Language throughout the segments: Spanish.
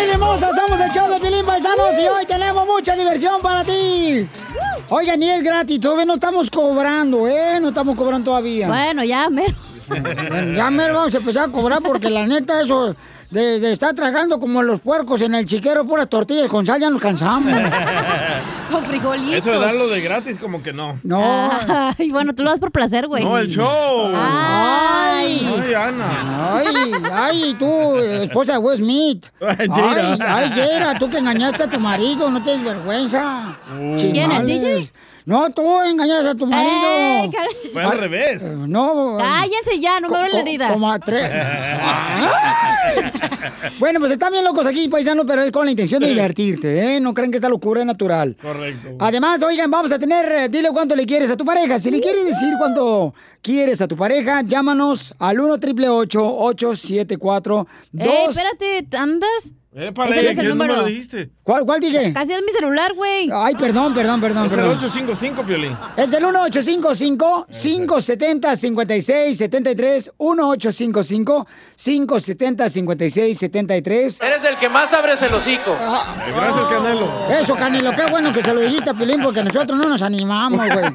¡Familia hermosa! Somos el show de Pilín Paisanos y hoy tenemos mucha diversión para ti. Oigan, y es gratis, todavía no estamos cobrando, ¿eh? No estamos cobrando todavía. Bueno, ya, mero. Bueno, Ya mero vamos a empezar a cobrar porque la neta eso de, de estar tragando como los puercos en el chiquero puras tortillas con sal ya nos cansamos. Con frijolitos. Eso de darlo de gratis, como que no. No. Ay, bueno, tú lo das por placer, güey. No, el show. Ay. Ay, Ana. Ay, ay, tú, esposa de Will Smith. Ay, ay, Jaira, tú que engañaste a tu marido, no te des vergüenza. ¿Quién, el. DJ? No, tú engañaste a tu marido. Eh, cal- Fue al revés. No. Cállese ya, no me duele la herida. Como a tres. Bueno, pues están bien locos aquí, paisanos, pero es con la intención de divertirte, ¿eh? No creen que esta locura es natural. Correcto. Además, oigan, vamos a tener, eh, dile cuánto le quieres a tu pareja. Si le quieres decir cuánto quieres a tu pareja, llámanos al 1 888 874 2 Eh, espérate, ¿andas? Épale, Ese no es ¿qué el número número. dijiste? ¿Cuál, cuál dije? Casi es mi celular, güey. Ay, perdón, perdón, perdón, Es el perdón. 855, Piolín. Es el 1855-570-5673. 1855-570-5673. Eres el que más abres el hocico. Gracias, Canelo. Eso, Canelo, qué bueno que se lo dijiste a Pilín porque nosotros no nos animamos, güey.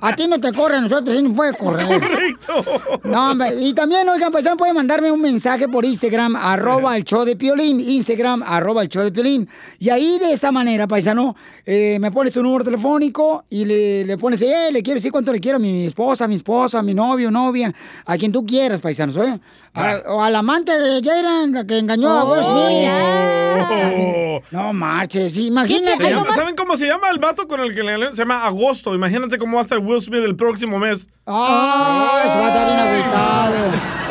A ti no te corre, a nosotros sí nos puede correr. Correcto. No, hombre, y también, oigan, pues pueden mandarme un mensaje por Instagram, arroba el show de Piolín, Instagram, arroba el show de Piolín. Y ahí de esa manera, paisano, eh, me pones tu número telefónico y le, le pones, eh, le quiero decir cuánto le quiero a mi esposa, a mi esposa, a mi novio, novia, a quien tú quieras, paisanos, ¿eh? A- o al amante de Jaren, la que engañó a Will Smith. Oh. No marches, imagínate. Llama- ¿Saben cómo se llama el vato con el que le Se llama Agosto. Imagínate cómo va a estar Will Smith el próximo mes. ¡Ah! se va a estar bien agüitado.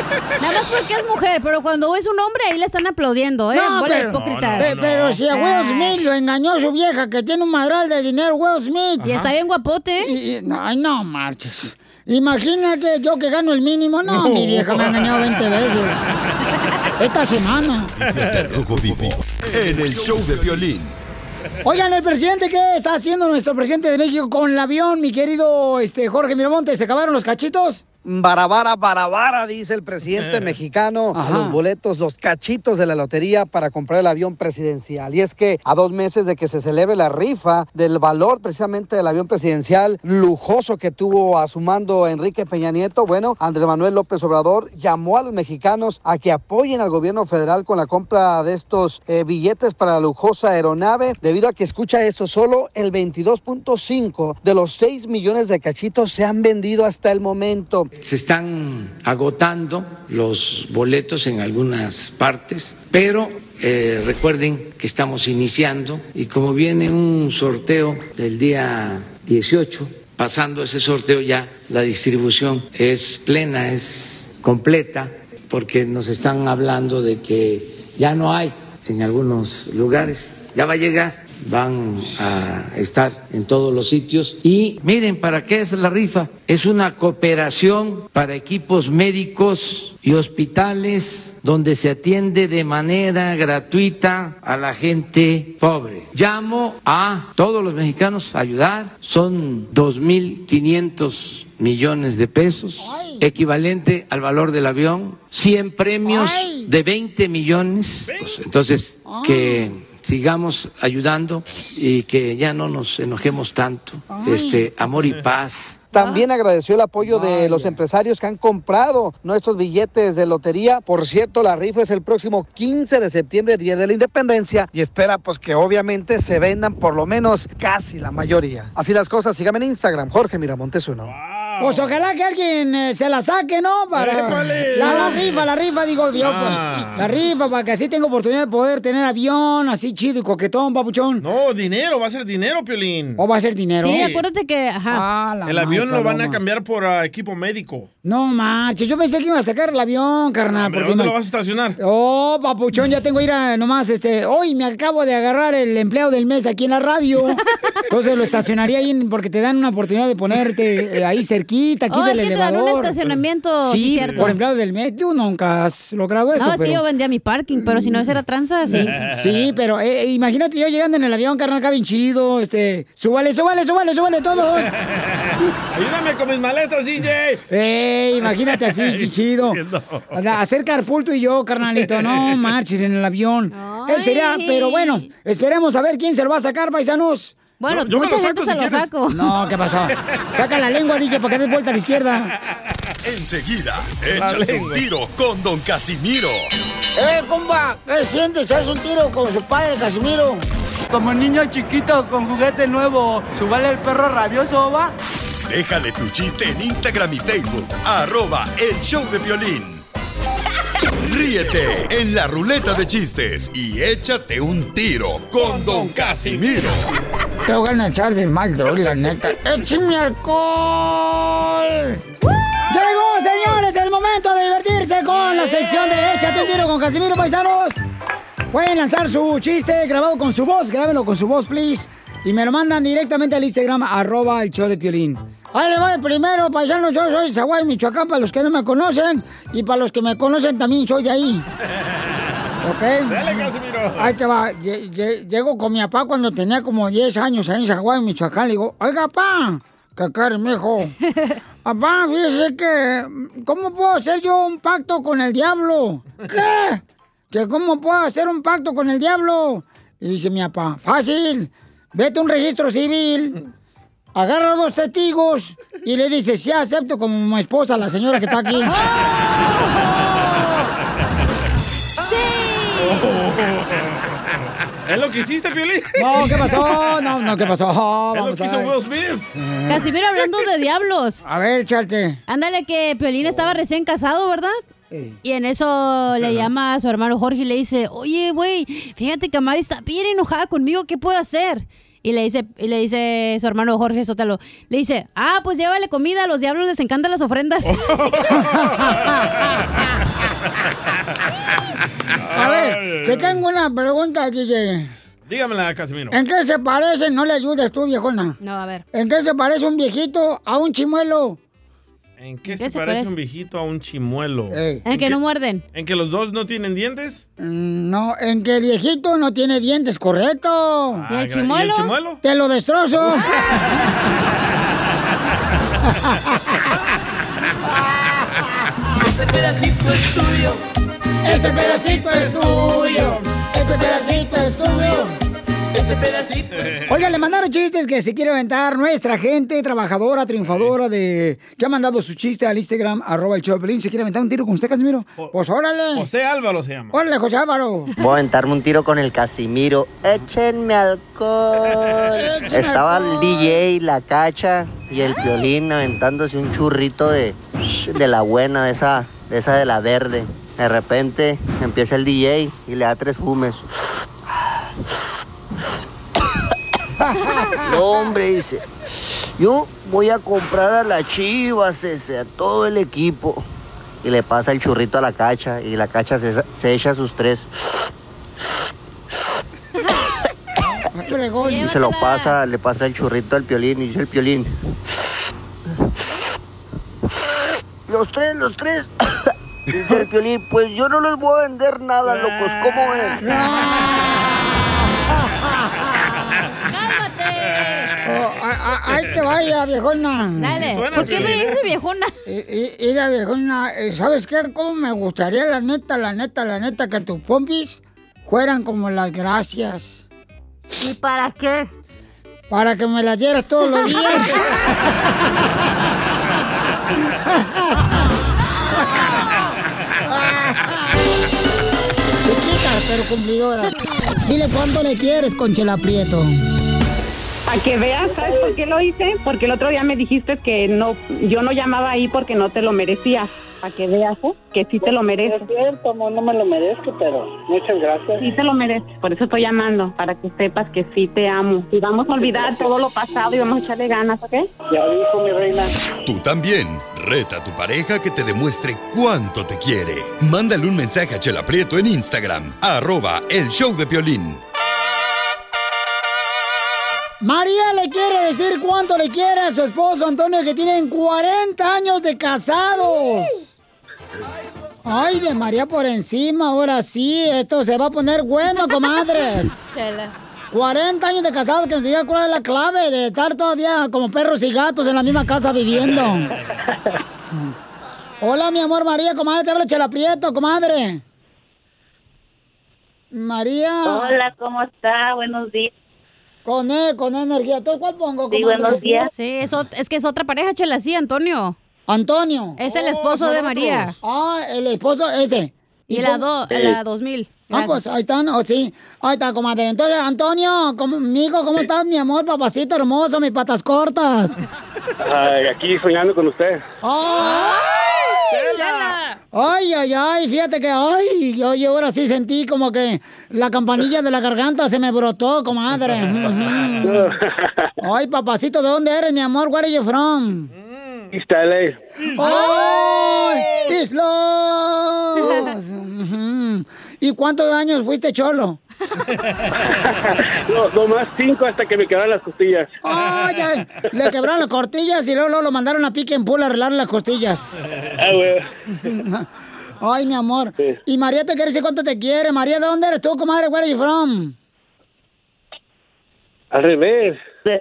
Nada más porque es mujer, pero cuando es un hombre ahí le están aplaudiendo, ¿eh? No, pero- hipócritas. Pe- Pero si a Will Smith lo engañó su vieja que tiene un madral de dinero, Will Smith. Y está bien guapote. Y- y- no, ay, no marches. Imagínate yo que gano el mínimo. No, mi vieja me ha engañado 20 veces. Esta semana. En el show de Piolín. Oigan, el presidente, ¿qué está haciendo nuestro presidente de México con el avión, mi querido este, Jorge Miramonte? ¿Se acabaron los cachitos? Barabara, barabara, dice el presidente mexicano. Ajá. Los boletos, los cachitos de la lotería para comprar el avión presidencial. Y es que a dos meses de que se celebre la rifa del valor precisamente del avión presidencial lujoso que tuvo a su mando Enrique Peña Nieto, bueno, Andrés Manuel López Obrador llamó a los mexicanos a que apoyen al gobierno federal con la compra de estos eh, billetes para la lujosa aeronave, debido a que escucha esto, solo el 22.5 de los 6 millones de cachitos se han vendido hasta el momento. Se están agotando los boletos en algunas partes, pero eh, recuerden que estamos iniciando y como viene un sorteo del día 18, pasando ese sorteo ya la distribución es plena, es completa, porque nos están hablando de que ya no hay en algunos lugares, ya va a llegar van a estar en todos los sitios. Y miren, ¿para qué es la rifa? Es una cooperación para equipos médicos y hospitales donde se atiende de manera gratuita a la gente pobre. Llamo a todos los mexicanos a ayudar. Son 2.500 millones de pesos, equivalente al valor del avión, 100 premios de 20 millones. Pues, entonces, que sigamos ayudando y que ya no nos enojemos tanto. Este, amor y paz. También agradeció el apoyo de los empresarios que han comprado nuestros billetes de lotería. Por cierto, la rifa es el próximo 15 de septiembre, Día de la Independencia, y espera pues que obviamente se vendan por lo menos casi la mayoría. Así las cosas, síganme en Instagram, Jorge Miramontes uno. Pues ojalá que alguien eh, se la saque, ¿no? Para ¡Épale! la, la rifa, la rifa, digo yo. Ah. pues, la rifa, para que así tenga oportunidad de poder tener avión así chido y coquetón, papuchón. No, dinero, va a ser dinero, Piolín. ¿O va a ser dinero? Sí, acuérdate que, ajá. Ah, la El avión más lo van a cambiar por ah, equipo médico. No manches, yo pensé que iba a sacar el avión, carnal. ¿Pero porque dónde me- lo vas a estacionar? Oh, papuchón, ya tengo que ir a nomás, este, hoy me acabo de agarrar el empleado del mes aquí en la radio. Entonces lo estacionaría ahí porque te dan una oportunidad de ponerte eh, ahí cerquita, aquí Oh, del es que te dan un estacionamiento, sí, Sí, cierto. por empleado del mes. Tú nunca has logrado eso. no, es que pero- yo vendía mi parking, pero si no esa era tranza, sí. Sí, pero eh, imagínate yo llegando en el avión, carnal, acá bien chido, este, súbale, súbale, súbale, súbale todos. Ayúdame con mis maletas, DJ. Ey, imagínate así, chido. Hacer carpool tú y yo, carnalito, no marches en el avión. Él sería, pero bueno, esperemos a ver quién se lo va a sacar, paisanos. Bueno, Yo me mucha lo gente se si lo quieres. saco. No, ¿qué pasó? Saca la lengua, DJ, para que des vuelta a la izquierda. Enseguida, échate un tiro con Don Casimiro. ¡Eh, compa! ¿Qué sientes? ¿Haz un tiro con su padre, Casimiro? Como niño chiquito con juguete nuevo, ¿subale el perro rabioso, va? Déjale tu chiste en Instagram y Facebook, arroba el show de violín. Ríete en la ruleta de chistes y échate un tiro con Don Casimiro. Te voy a echar de mal, droga, la neta. ¡Échame alcohol! Llegó, señores, el momento de divertirse con la sección de Échate un tiro con Casimiro, paisanos. Pueden lanzar su chiste grabado con su voz, grábenlo con su voz, please. Y me lo mandan directamente al Instagram, arroba el show de Piolín. Ahí le voy primero, paisanos, yo soy Zaguay, Michoacán, para los que no me conocen. Y para los que me conocen también soy de ahí. ¿Ok? Dale, Casimiro. Ahí te va. Lle- lle- Llego con mi papá cuando tenía como 10 años ahí en Zaguay, Michoacán. Le digo, oiga, papá, cari, mijo. Papá, fíjese que, ¿cómo puedo hacer yo un pacto con el diablo? ¿Qué? ¿Que cómo puedo hacer un pacto con el diablo? Y dice mi papá, fácil. Vete a un registro civil, agarra dos testigos y le dice, sí, acepto como mi esposa, la señora que está aquí. ¿Es lo que hiciste, Piolín? No, ¿qué pasó? No, no, ¿qué pasó? Es lo que a hizo. Will Smith. Casimiro, hablando de diablos. A ver, chate. Ándale, que Piolín estaba recién casado, ¿verdad? Y en eso le llama a su hermano Jorge y le dice, oye, güey, fíjate que Mari está bien enojada conmigo, ¿qué puedo hacer? Y le dice, y le dice su hermano Jorge Sotelo, le dice, ah, pues llévale comida, a los diablos les encantan las ofrendas. A ver, te tengo una pregunta, DJ. Dígamela, Casimiro. ¿En qué se parece? No le ayudes tú, viejona. no, a ver. ¿En qué se parece un viejito a un chimuelo? ¿En qué, qué se, se parece, parece? un viejito a un chimuelo? Ey. En que no muerden. ¿En que los dos no tienen dientes? Mm, No, en que el viejito no tiene dientes, correcto. ¿Y el chimuelo? ¿Y el chimuelo? Te lo destrozo. Este pedacito es tuyo. Este pedacito es tuyo. Este pedacito es tuyo. Este pedacito Oiga, le mandaron chistes que se quiere aventar nuestra gente trabajadora, triunfadora de que ha mandado su chiste al Instagram, arroba el Piolín. ¿Se quiere aventar un tiro con usted, Casimiro? Pues órale. José Álvaro se llama. Órale, José Álvaro. Voy a aventarme un tiro con el Casimiro. Échenme alcohol. Échenme Estaba el. DJ, la cacha y el violín aventándose un churrito de, de la buena, de esa, de esa de la verde. De repente empieza el DJ y le da tres fumes. No, hombre, dice. Yo voy a comprar a las chivas, ese, a todo el equipo. Y le pasa el churrito a la cacha y la cacha se, se echa sus tres. Y se lo pasa, le pasa el churrito al piolín y dice el piolín. Los tres, los tres. Dice el piolín, pues yo no les voy a vender nada, locos, ¿cómo es? Ahí te vaya, viejona. Dale. ¿Por qué me Piolín. dice viejona? La viejona, eh, ¿sabes qué? ¿Cómo me gustaría, la neta, la neta, la neta, que tus pompis fueran como las gracias? ¿Y para qué? Para que me las dieras todos los días. Chiquita, pero cumplidora. Dile cuánto le quieres, Conchela Prieto. Para que veas, ¿sabes por qué lo hice? Porque el otro día me dijiste que no, yo no llamaba ahí porque no te lo merecías. Para que veas, ¿eh? Que sí te lo mereces. Es cierto, amor, no me lo merezco, pero muchas gracias. Sí te lo mereces, por eso estoy llamando, para que sepas que sí te amo. Y vamos a olvidar todo lo pasado y vamos a echarle ganas, ¿ok? Ya dijo mi reina. Tú también. Reta a tu pareja que te demuestre cuánto te quiere. Mándale un mensaje a Chela Prieto en Instagram. Arroba el show de Piolín. María le quiere decir cuánto le quiere a su esposo Antonio, que tienen 40 años de casados. Ay, de María por encima, ahora sí, esto se va a poner bueno, comadres. 40 años de casados que nos diga cuál es la clave de estar todavía como perros y gatos en la misma casa viviendo. Hola, mi amor María, comadre, te habla Chela Prieto, comadre. María. Hola, ¿cómo está? Buenos días. Con E, con energía. ¿Tú cuál pongo? Sí, buenos días. Sí, eso, es que es otra pareja, chela, sí, Antonio. Antonio. Es el esposo de María. Ah, el esposo ese. Y la, do, la 2000. Ah, pues ahí están, oh, sí. Ahí está, comadre. Entonces, Antonio, ¿cómo, mijo, ¿cómo estás, mi amor, papacito hermoso, mis patas cortas? Ay, aquí soñando con usted. ¡Ay! Ay, ay, ay, fíjate que, ay, yo, yo ahora sí sentí como que la campanilla de la garganta se me brotó, comadre. Ujú. Ay, papacito, ¿de dónde eres, mi amor? Where are you from? East LA. ¡Ay! ¡Islos! ¿Y cuántos años fuiste cholo? No, no más cinco hasta que me quedaron las costillas. ¡Ay, ay! Le quebraron las costillas y luego, luego lo mandaron a pique en pool a arreglar las costillas. Ah, güey. Ay, mi amor. Y María te quiere decir cuánto te quiere. María, ¿de dónde eres tú, comadre? Where are you from? Al revés.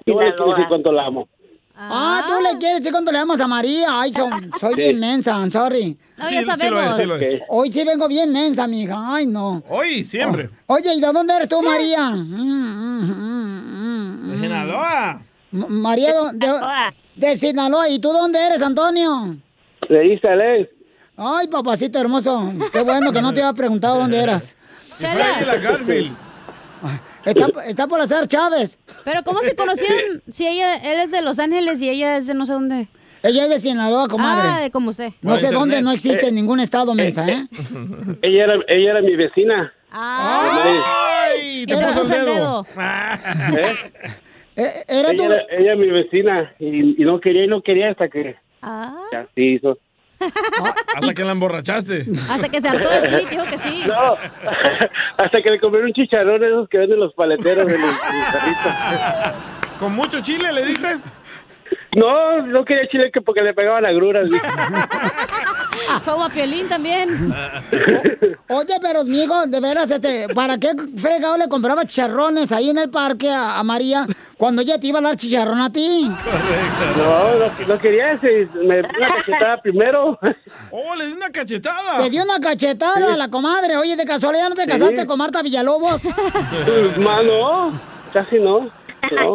Yo voy a Sinaloa. decir cuánto la amo. Ah, tú le quieres decir cuánto le amas a María. Ay, so- soy Sí. bien mensa, I'm sorry. No, ya Sí, sí lo es, sí lo es. Hoy sí vengo bien mensa, mija. Ay, no. Hoy, siempre. Oye, ¿y de dónde eres tú, María? Mm, mm, mm, mm, De Sinaloa. M- María, ¿de, de, de Sinaloa. ¿Y tú dónde eres, Antonio? De East LA. Ay, papacito hermoso. Qué bueno que no te había preguntado dónde eras. Freddy la Garfield. Está, está por hacer Chávez. Pero ¿cómo se conocieron si ella, él es de Los Ángeles y ella es de no sé dónde? Ella es de Sinaloa, comadre. Ah, de como usted. No sé dónde, no existe Eh, en ningún estado, mensa, ¿eh? Ella era, ella era mi vecina. ¡Ay! te Era- puso el dedo. ¿Eh? Eh, Era ella, tu... era, ella mi vecina y, y no quería y no quería hasta que ya sí hizo. Hasta que la emborrachaste. Hasta que se hartó de ti, dijo que sí. No, hasta que le comieron un chicharrón esos que venden los paleteros en los, carritos. ¿Con mucho chile le diste? No, no quería chile que porque le pegaban agruras. Como a Piolín también. Oye, pero mijo, de veras, este, ¿para qué fregado le compraba chicharrones ahí en el parque a, a María cuando ella te iba a dar chicharrón a ti? No, no, no quería ese. Me dio una cachetada primero. ¡Oh, le di una cachetada! Te dio una cachetada a la comadre. Oye, de casualidad no te casaste con Marta Villalobos. Mano, casi no. no.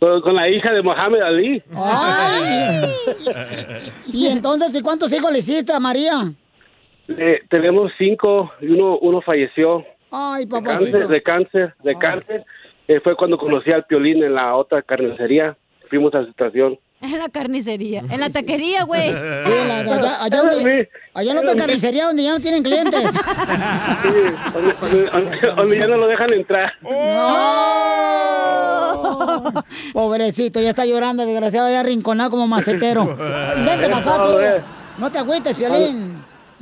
Con, con la hija de Mohamed Ali. Ay. Y entonces, ¿y cuántos hijos le hiciste a María? Eh, tenemos cinco y uno, uno falleció. Ay, De papacito. cáncer, de cáncer, de cáncer. Eh, fue cuando conocí al Piolín en la otra carnicería. Fuimos a su estación. En la carnicería. En la taquería, güey. Sí, la- allá, allá donde- allá en otra carnicería donde ya no tienen clientes. Donde, donde- donde ya no lo dejan entrar. Pobrecito, ya está llorando, desgraciado, ya rinconado como macetero. Vente para acá. No te agüites, Violín.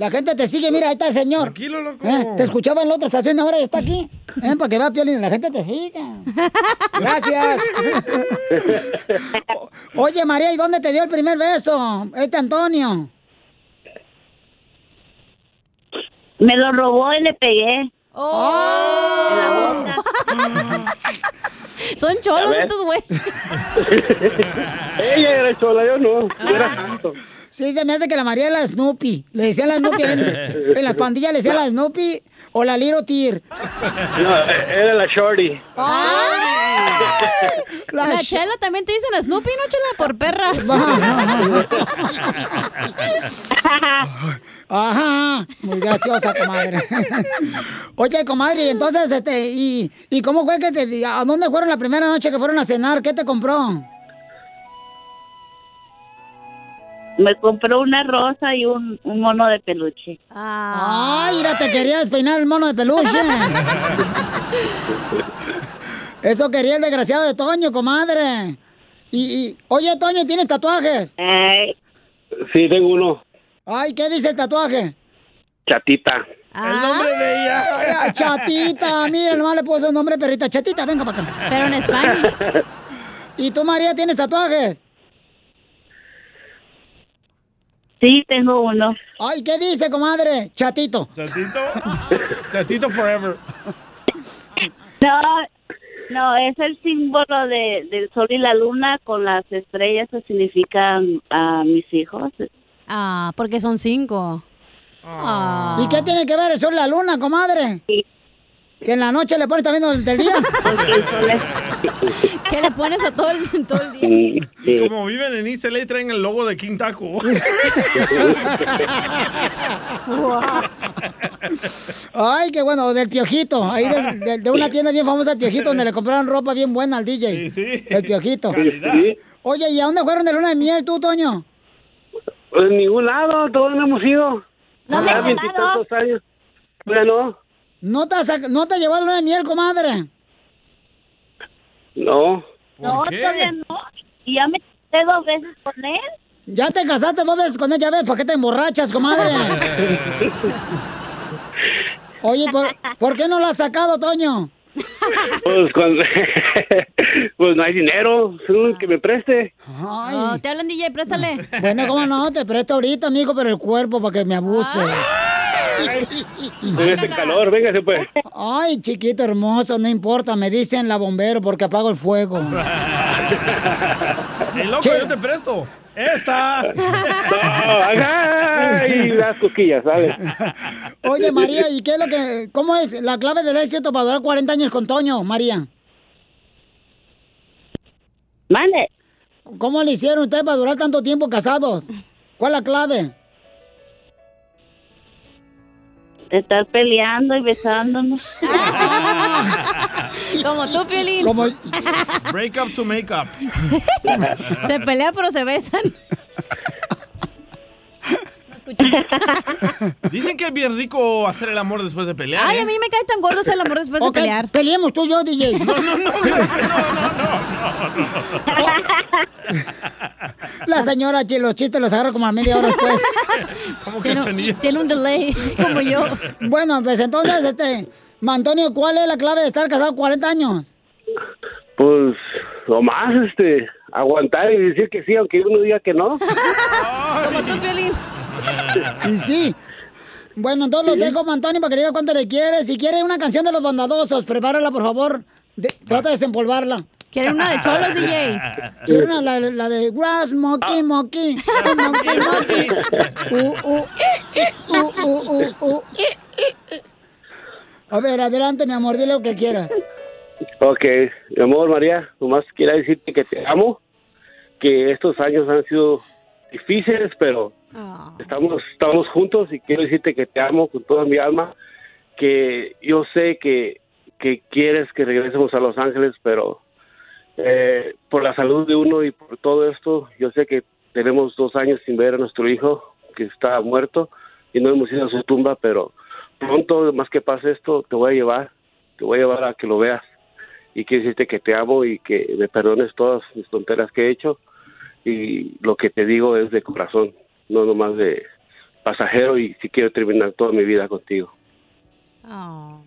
La gente te sigue, mira, ahí está el señor. Tranquilo, loco. Eh, Te escuchaba en la otra estación, ahora ya está aquí. Eh, para que vea, Piolín, la gente te sigue. Gracias. Oye, María, ¿y dónde te dio el primer beso? Este Antonio. Me lo robó y le pegué. Oh. Son cholos A ver. estos güey. Ella era chola, yo no. Yo era santo. Sí, se me hace que la María es la Snoopy. Le decían la Snoopy en, en las pandillas, le decían la Snoopy o la Little Tear. No, era la Shorty. ¡Ay! La, chela también te dicen Snoopy, ¿no, chela? Por perra. Ajá, muy graciosa, comadre. Oye, comadre, y entonces, este, ¿y, ¿y cómo fue que te, a dónde fueron la primera noche que fueron a cenar? ¿Qué te compró? Me compró una rosa y un, un mono de peluche. Ay, mira, te quería despeinar el mono de peluche. Eso quería el desgraciado de Toño, comadre. Y, y oye, Toño, ¿tienes tatuajes? Sí, tengo uno. Ay, ¿qué dice el tatuaje? Chatita. El nombre de ella. Chatita, mira, nomás le puso el nombre perrita. Chatita, venga para acá. Pero en español. ¿Y tú, María, tienes tatuajes? Sí, tengo uno. Ay, ¿qué dice, comadre? Chatito. ¿Chatito? Chatito forever. No, no, es el símbolo de, del sol y la luna con las estrellas que significan a mis hijos. Ah, porque son cinco. Ah. ¿Y qué tiene que ver el sol y la luna, comadre? Que en la noche le pones también durante el día. ¿Qué le pones a todo el, todo el día? Y como viven en East LA, traen el logo de King Taco. Ay, qué bueno, del Piojito. Ahí de, de- de una tienda bien famosa, el Piojito, donde le compraron ropa bien buena al DJ. Sí, sí. El Piojito. Calidad. Oye, ¿y a dónde fueron de luna de miel tú, Toño? Pues en ningún lado, todos no hemos ido. No me veintitantos años. Bueno, ¿No te, has ¿No te llevó a luna de miel, comadre? No. No, todavía no. Y ya me casé dos veces con él. Ya te casaste dos veces con ella, ¿ves? ¿Para qué te emborrachas, comadre? Oye, ¿por, por qué no la has sacado, Toño? Pues, cuando- pues no hay dinero, que me preste. Ay. Oh, te hablan DJ, préstale. Bueno, ¿cómo no? Te presto ahorita, amigo, pero el cuerpo para que me abuses. En este calor, véngase pues. Ay, chiquito hermoso, no importa, me dicen la bombero porque apago el fuego. El loco, yo te presto. Esta. Ay, las cosquillas, ¿sabes? Oye, María, ¿y qué es lo que, cómo es la clave del éxito para durar 40 años con Toño, María? Mande. ¿Cómo le hicieron ustedes para durar tanto tiempo casados? ¿Cuál es la clave? Estar peleando y besándonos. Como tú, Piolín. Como... Break up to make up. Se pelea, pero se besan. Dicen que es bien rico hacer el amor después de pelear. Ay, ¿eh? a mí me cae tan gordo hacer el amor después de pelear. Peleemos tú y yo, DJ. No, no, no, La señora, los chistes los agarra como a media hora después. ¿Cómo Tiene, cachanilla? tiene un delay, como yo. Bueno, pues entonces, este, Antonio, ¿cuál es la clave de estar casado 40 años? Pues, o más, este, aguantar y decir que sí, aunque uno diga que no. Como tú, Piolín. Y sí. Bueno, entonces los dejo, Antonio, para que le diga cuánto le quieres. Si quiere una canción de los bondadosos, prepárala, por favor. De- trata de desempolvarla. ¿Quiere una de cholos, DJ? Quiero una, la, la de Grass Monkey Monkey. Monkey Monkey. Uh, uh, uh, uh, uh, uh, uh. A ver, adelante, mi amor, dile lo que quieras. Ok, mi amor María, nomás quiero decirte que te amo, que estos años han sido difíciles, pero estamos, estamos juntos y quiero decirte que te amo con toda mi alma, que yo sé que, que quieres que regresemos a Los Ángeles, pero eh, por la salud de uno y por todo esto, yo sé que tenemos dos años sin ver a nuestro hijo, que está muerto, y no hemos ido a su tumba, pero pronto, más que pase esto, te voy a llevar, te voy a llevar a que lo veas y quiero decirte que te amo y que me perdones todas mis tonteras que he hecho y lo que te digo es de corazón, no nomás de pasajero y si quiero terminar toda mi vida contigo, Oh.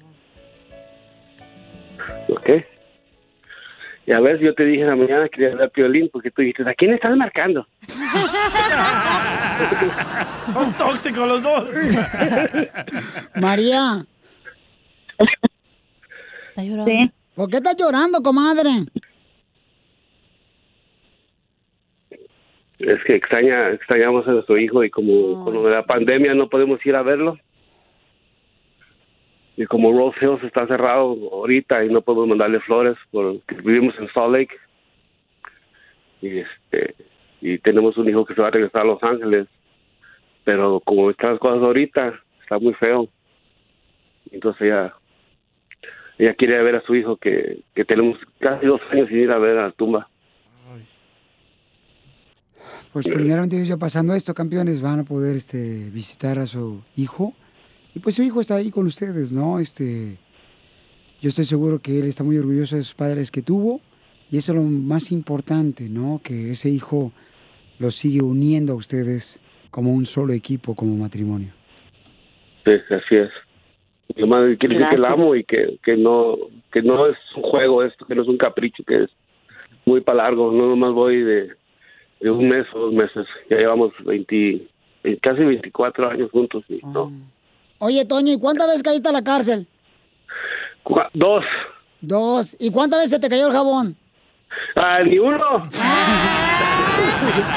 ¿ok? Y a ver, yo te dije en la mañana que quería dar piolín porque tú dijiste, ¿a quién estás marcando? Son tóxicos los dos. María. Está llorando. ¿Por qué estás llorando, comadre? Es que extraña, extrañamos a nuestro hijo y como con la pandemia no podemos ir a verlo. Y como Rose Hills está cerrado ahorita y no podemos mandarle flores porque vivimos en Salt Lake. Y este y tenemos un hijo que se va a regresar a Los Ángeles. Pero como están las cosas ahorita, está muy feo. Entonces ella, ella quiere ver a su hijo que, que tenemos casi dos años sin ir a ver a la tumba. Pues primeramente ya pasando esto, campeones, van a poder este, visitar a su hijo. Y pues su hijo está ahí con ustedes, ¿no? Este, yo estoy seguro que él está muy orgulloso de sus padres que tuvo. Y eso es lo más importante, ¿no? Que ese hijo los sigue uniendo a ustedes como un solo equipo, como matrimonio. Sí, así es. Más quiere decir que la amo y que, que no que no es un juego esto, que no es un capricho, que es muy para largo. No nomás voy de, de un mes o dos meses. Ya llevamos 20, eh, casi 24 años juntos. Y no. Oye, Toño, ¿y cuántas veces caíste a la cárcel? Cua- Dos. Dos. ¿Y cuántas veces te cayó el jabón? Ah, ni uno.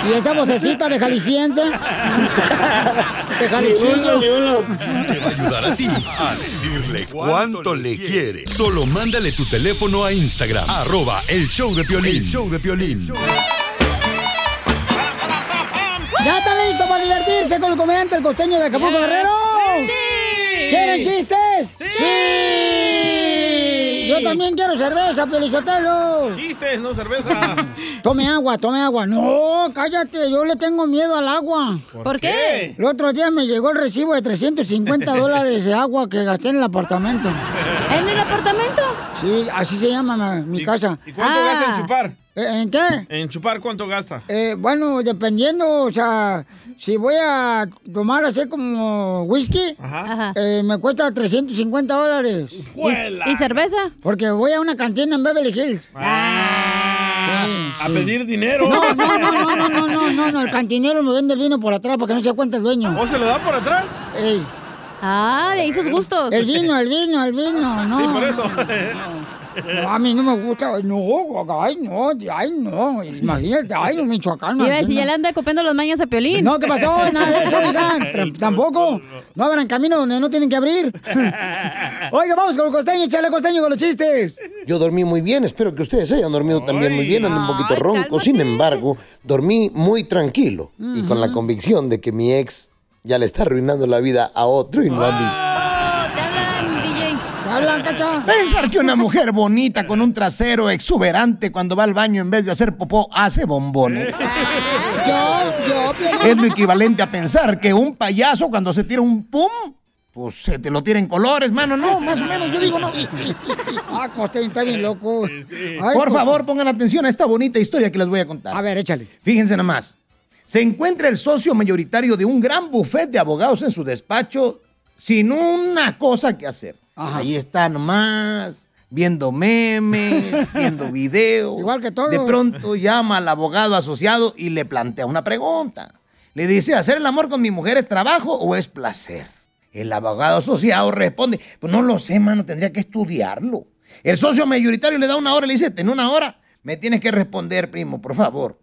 ¿Y esa vocecita de jalisciense? De jalisciense. Te va a ayudar a ti a decirle cuánto le quiere. Solo mándale tu teléfono a Instagram, arroba el show de Piolín. El show de Piolín. ¿Ya está listo para divertirse con el comediante el costeño de Acapulco Guerrero? ¡Sí! ¿Quieren chistes? ¡Sí! Yo también quiero cerveza, Pelizotelo. Chistes, no cerveza. Tome agua, tome agua. No, cállate, yo le tengo miedo al agua. ¿Por ¿Por qué? El otro día me llegó el recibo de 350 dólares de agua que gasté en el apartamento. ¿En el apartamento? Sí, así se llama mi, mi casa. ¿Y cuánto gasta en chupar? ¿Eh, ¿En qué? En chupar, ¿cuánto gasta? Eh, bueno, dependiendo, o sea, si voy a tomar así como whisky, eh, me cuesta 350 dólares. ¿Y cerveza? Porque voy a una cantina en Beverly Hills. A pedir dinero. No, no, no, no, no, no, no, no, no, el cantinero me vende el vino por atrás para que no se cuenta el dueño. ¿O se lo da por atrás? Ey. Ah, de ahí sus gustos. El vino, el vino, el vino, no. Sí, por eso. No, a mí no me gusta, no, ay, no, ay, no, imagínate, ay, no, Michoacán. Iba a decir, no. ya le anda copiando los mañas a Piolín. No, ¿qué pasó? Nada de eso, oigan. Tampoco. No abran camino donde no tienen que abrir. Oiga, vamos con el costeño, échale costeño con los chistes. Yo dormí muy bien, espero que ustedes hayan dormido también muy bien, ando un poquito ronco, sin embargo, dormí muy tranquilo y con la convicción de que mi ex ya le está arruinando la vida a otro y no a mí. Pensar que una mujer bonita con un trasero exuberante cuando va al baño en vez de hacer popó hace bombones. Yo, yo, Es lo equivalente a pensar que un payaso cuando se tira un pum, pues se te lo tira en colores, mano. No, más o menos, yo digo no. Ah, costeño, está bien loco. Ay, Por favor, pongan atención a esta bonita historia que les voy a contar. A ver, échale. Fíjense nada más. Se encuentra el socio mayoritario de un gran buffet de abogados en su despacho sin una cosa que hacer. Ahí está nomás, viendo memes, viendo videos. Igual que todos. De pronto llama al abogado asociado y le plantea una pregunta. Le dice, ¿hacer el amor con mi mujer es trabajo o es placer? El abogado asociado responde, pues no lo sé, mano, tendría que estudiarlo. El socio mayoritario le da una hora y le dice, en una hora me tienes que responder, primo, por favor.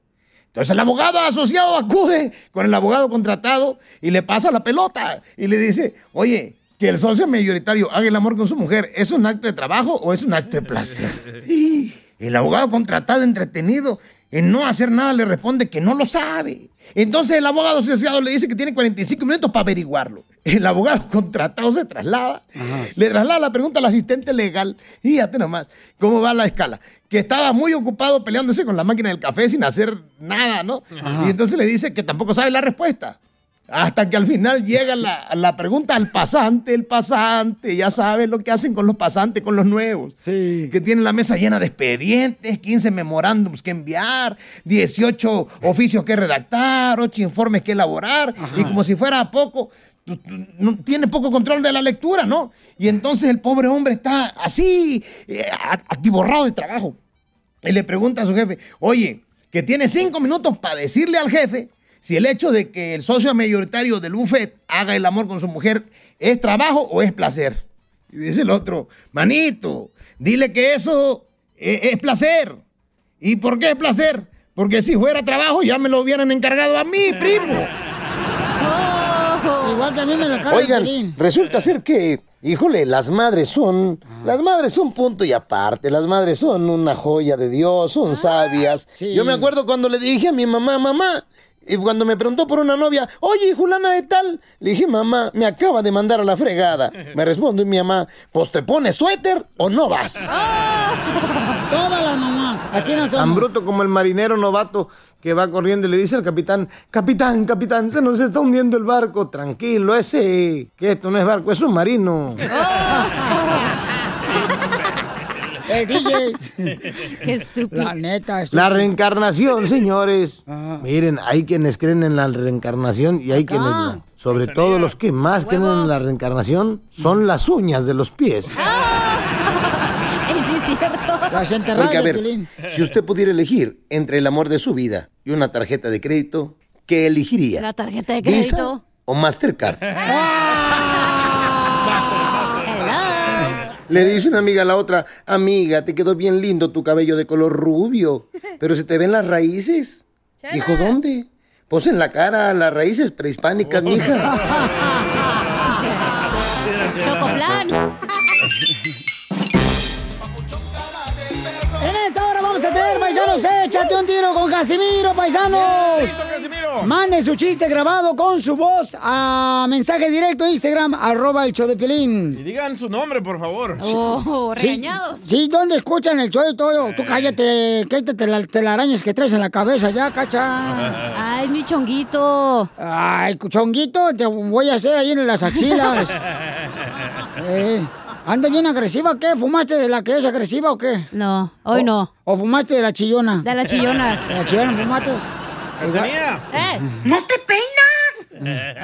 Entonces el abogado asociado acude con el abogado contratado y le pasa la pelota y le dice, oye, que el socio mayoritario haga el amor con su mujer, ¿es un acto de trabajo o es un acto de placer? El abogado contratado entretenido en no hacer nada le responde que no lo sabe. Entonces el abogado asociado le dice que tiene 45 minutos para averiguarlo. El abogado contratado se traslada, le traslada la pregunta al asistente legal. Fíjate nomás cómo va la escala. Que estaba muy ocupado peleándose con la máquina del café sin hacer nada, ¿no? Ajá. Y entonces le dice que tampoco sabe la respuesta. Hasta que al final llega la, la pregunta al pasante, el pasante, ya sabes lo que hacen con los pasantes, con los nuevos. Que tienen la mesa llena de expedientes, 15 memorándums que enviar, 18 oficios que redactar, 8 informes que elaborar, y como si fuera poco, no- tiene poco control de la lectura, ¿no? Y entonces el pobre hombre está así, eh, atiborrado de trabajo. Y le pregunta a su jefe, oye, que tiene cinco minutos para decirle al jefe si el hecho de que el socio mayoritario del buffet haga el amor con su mujer es trabajo o es placer. Y dice el otro, manito, dile que eso e- es, placer. ¿Y por qué es placer? Porque si fuera trabajo ya me lo hubieran encargado a mí, primo. Igual que a mí me lo Oigan, resulta ser que Híjole, las madres son, las madres son punto y aparte, las madres son una joya de Dios, son sabias. Yo me acuerdo cuando le dije a mi mamá, mamá, y cuando me preguntó por una novia, oye, Julana de tal, le dije, mamá, me acaba de mandar a la fregada. Me responde mi mamá, pues te pones suéter o no vas. Todas las mamás, así no Tan somos. bruto como el marinero novato que va corriendo y le dice al capitán, capitán, capitán, se nos está hundiendo el barco. Tranquilo, ese, que esto no es barco, es un marino. El DJ. Qué estúpido. La neta, La reencarnación, señores. Miren, hay quienes creen en la reencarnación y hay quienes no. Sobre todo los que más creen en la reencarnación son las uñas de los pies. Ey, sí es cierto. Las Porque, a ver, si usted pudiera elegir entre el amor de su vida y una tarjeta de crédito, ¿qué elegiría? La tarjeta de ¿Visa crédito. o Mastercard? Le dice una amiga a la otra, amiga, te quedó bien lindo tu cabello de color rubio, pero se te ven las raíces. Dijo, ¿dónde? Pues en la cara, las raíces prehispánicas, mija. Chocoflan. En esta hora vamos a tener, paisanos, échate un tiro con Casimiro, paisanos. Mande su chiste grabado con su voz a mensaje directo Instagram, arroba el show de Y Piolín. digan su nombre, por favor. Oh, Sí, regañados. Sí, ¿dónde escuchan el show y todo? Tú cállate, quítate las telarañas que traes en la cabeza ya, cacha. Ay, mi chonguito. Ay, chonguito, te voy a hacer ahí en las axilas. Eh, ¿Anda bien agresiva qué? ¿Fumaste de la que es agresiva o qué? No, hoy no. ¿O fumaste de la chillona? De la chillona. ¿De la chillona fumaste? Cachanilla. ¡Eh! ¡No te peinas!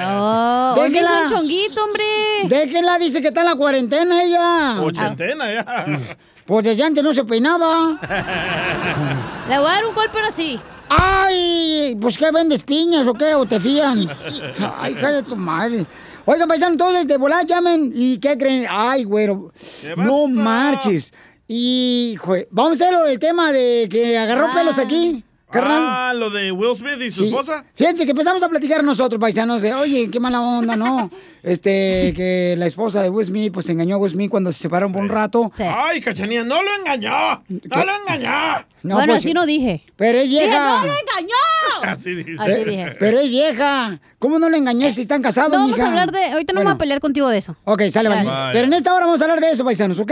Oh, hoy me hizo un chonguito, hombre. Déjenla, dice que está en la cuarentena ella. Ochentena ya. Pues desde antes no se peinaba. Le voy a dar un golpe ahora sí. ¡Ay! Pues ¿qué vendes piñas o qué? ¿O te fían? Ay, cállate tu madre. Oigan, paisanos, todos de volar llamen. ¿Y qué creen? Ay, güero. No marches. Y, vamos a hacer el tema de que agarró pelos aquí, carnal. Ah, lo de Will Smith y su Sí. esposa. Fíjense que empezamos a platicar nosotros, paisanos, de, oye, qué mala onda, ¿no? Este, que la esposa de Will Smith, pues engañó a Will Smith cuando se separaron por un rato. Ay, Cachanilla, no lo engañó. No lo engañó. No, bueno, pues, así no dije. Pero Dije, vieja. no lo engañó. Así dice. Así dije. Pero es vieja. ¿Cómo no le engañé si están casados, No vamos mija? a hablar de. Ahorita no Bueno. vamos a pelear contigo de eso. Ok, sale, vale. Pero en esta hora vamos a hablar de eso, paisanos, ¿ok?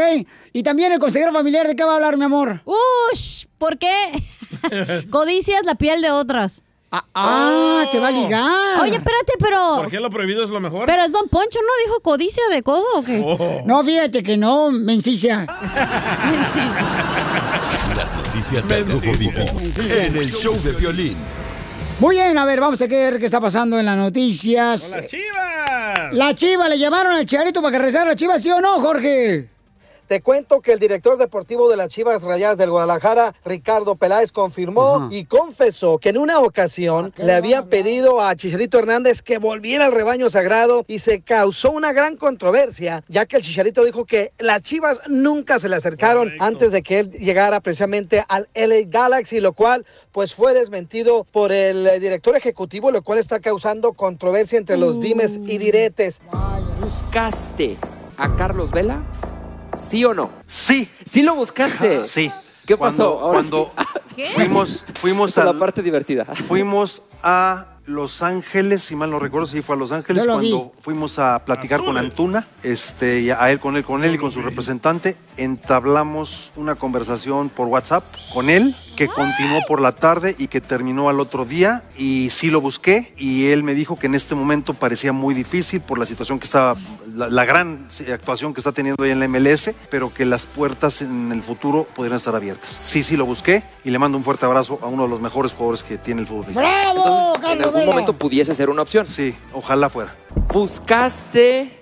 Y también el consejero familiar, ¿de qué va a hablar, mi amor? Ush, ¿por qué? Codicias la piel de otras. Ah, se va a ligar. Oye, espérate, pero. ¿Por qué lo prohibido es lo mejor? Pero es Don Poncho, ¿no? Dijo codicia de codo o qué? Oh. No, fíjate que no, mencicia. Las noticias del Rojo Vivo en el show de violín. Muy bien, a ver, vamos a ver qué está pasando en las noticias. ¡Las chivas! La chiva, ¿le llamaron al Charito para que rezara la chiva, sí o no, Jorge? Te cuento que el director deportivo de las Chivas Rayadas del Guadalajara, Ricardo Peláez, confirmó y confesó que en una ocasión le habían pedido a Chicharito Hernández que volviera al rebaño sagrado y se causó una gran controversia, ya que el Chicharito dijo que las Chivas nunca se le acercaron antes de que él llegara precisamente al LA Galaxy, lo cual pues fue desmentido por el director ejecutivo, lo cual está causando controversia entre los dimes y diretes. ¿Buscaste a Carlos Vela? ¿Sí o no? Sí. ¿Sí lo buscaste? Sí. ¿Qué Cuando- pasó? Ahora cuando sí. fuimos, fuimos es a la parte divertida. Fuimos a Los Ángeles, si mal no recuerdo, si fue a Los Ángeles Yo lo vi. cuando fuimos a platicar con Antuna, este, y a él con él, con él y con su representante, entablamos una conversación por WhatsApp con él que continuó por la tarde y que terminó al otro día y sí lo busqué y él me dijo que en este momento parecía muy difícil por la situación que estaba, la, la gran actuación que está teniendo ahí en la MLS, pero que las puertas en el futuro podrían estar abiertas. Sí, sí lo busqué y le mando un fuerte abrazo a uno de los mejores jugadores que tiene el fútbol. Entonces, en algún momento pudiese ser una opción. Sí, ojalá fuera. ¿Buscaste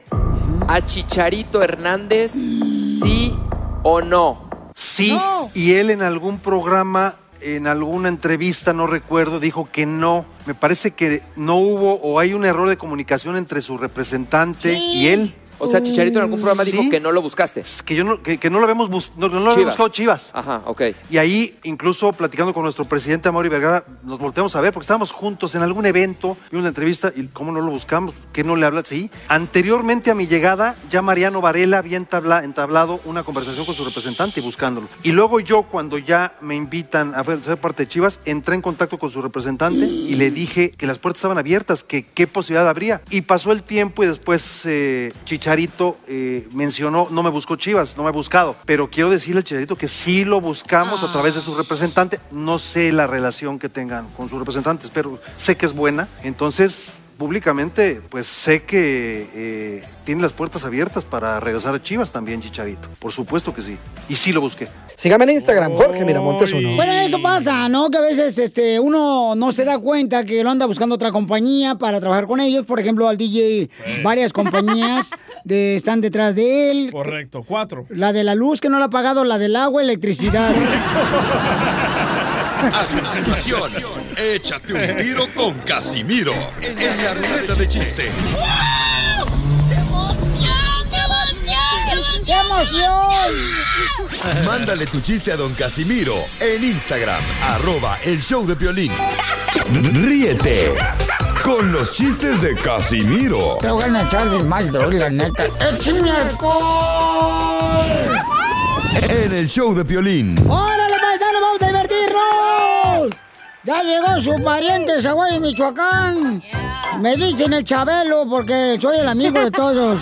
a Chicharito Hernández? ¿Sí o no? Sí, y él en algún programa, en alguna entrevista, no recuerdo, dijo que no. Me parece que no hubo o hay un error de comunicación entre su representante y él. O sea, Chicharito en algún programa dijo Sí. que no lo buscaste. Que, yo no, que, que no lo habíamos, bus- no, no lo Chivas. buscado Chivas. Ajá, ok. Y ahí, incluso platicando con nuestro presidente Amaury Vergara, nos volteamos a ver porque estábamos juntos en algún evento y una entrevista y cómo no lo buscamos, qué no le hablas sí. Anteriormente a mi llegada, ya Mariano Varela había entabla- entablado una conversación con su representante y buscándolo. Y luego yo, cuando ya me invitan a ser parte de Chivas, entré en contacto con su representante y le dije que las puertas estaban abiertas, que qué posibilidad habría. Y pasó el tiempo y después eh, Chicharito eh, mencionó, no me buscó Chivas, no me ha buscado, pero quiero decirle al Chicharito que sí lo buscamos a través de su representante. No sé la relación que tengan con sus representantes, pero sé que es buena. Entonces, públicamente, pues sé que eh, tiene las puertas abiertas para regresar a Chivas también, Chicharito. Por supuesto que sí. Y sí lo busqué. Sígame en Instagram, Jorge Miramontes uno. Bueno, eso pasa, ¿no? Que a veces este, uno no se da cuenta que lo anda buscando otra compañía para trabajar con ellos. Por ejemplo, al DJ, varias compañías de, están detrás de él. Correcto, cuatro. La de la luz que no la ha pagado, la del agua, electricidad. A continuación, échate un tiro con Casimiro en la ruleta de chiste. ¡Qué emoción! Mándale tu chiste a don Casimiro en Instagram, arroba el show de violín. Ríete con los chistes de Casimiro Te voy a echar de mal, la neta. ¡Échame alcohol! en el show de violín. ¡Órale, paisanos, vamos divertirnos! Ya llegó su pariente Zaguay, Michoacán. Me dicen el Chabelo porque soy el amigo de todos.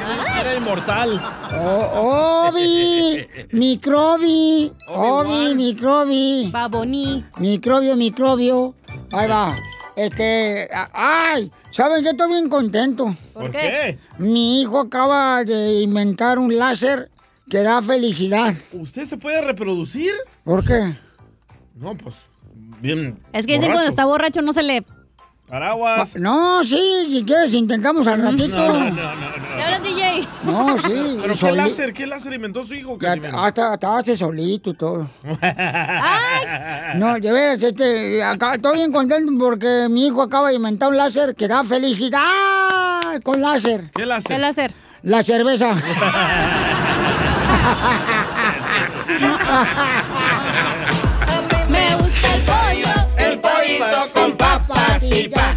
Era inmortal. Oh, Obi, microbi, Obi, microbi. Baboni. Microbio, microbio. Ahí va. Este, ay, ¿saben qué? Estoy bien contento. ¿Por qué? Mi hijo acaba de inventar un láser que da felicidad. ¿Usted se puede reproducir? ¿Por qué? No, pues, bien. Es que dicen borracho. cuando está borracho no se le... Paraguas. No, sí, si quieres intentamos al ratito. No, no, no, no. ¿Qué hablas, DJ? No, sí. ¿Pero qué soli- láser, qué láser inventó su hijo, Ya, hasta, hasta hace solito y todo. No, de veras, este, acá, estoy bien contento porque mi hijo acaba de inventar un láser que da felicidad con láser. ¿Qué láser? ¿Qué láser? La cerveza. Con papas y pa.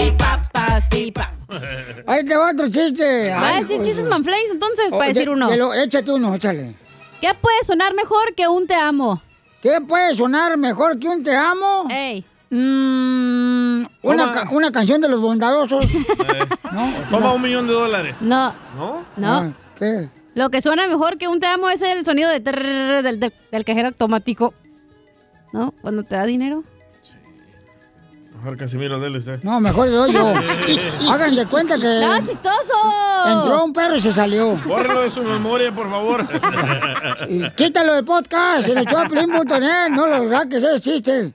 Y papas y pa. Ahí te va otro chiste. ¿Va a decir chistes manflays entonces? oh, Para decir de- uno. de lo- échate uno, échale. ¿Qué puede sonar mejor que un te amo? ¿Qué puede sonar mejor que un te amo? Ey. Mm, una, ca- una canción de los bondadosos. ¿No? Toma un millón de dólares. No, ¿No? no. Ah, ¿Qué? Lo que suena mejor que un te amo es el sonido de trrr del, del, del cajero automático. ¿No? Cuando te da dinero. Mejor Casimiro, dele usted. No, mejor doy yo. Hagan de cuenta que ¡No, chistoso! entró un perro y se salió. Bórrelo de su memoria, por favor. Y Quítalo del podcast en el showplin.net, no lo saques, ese chiste.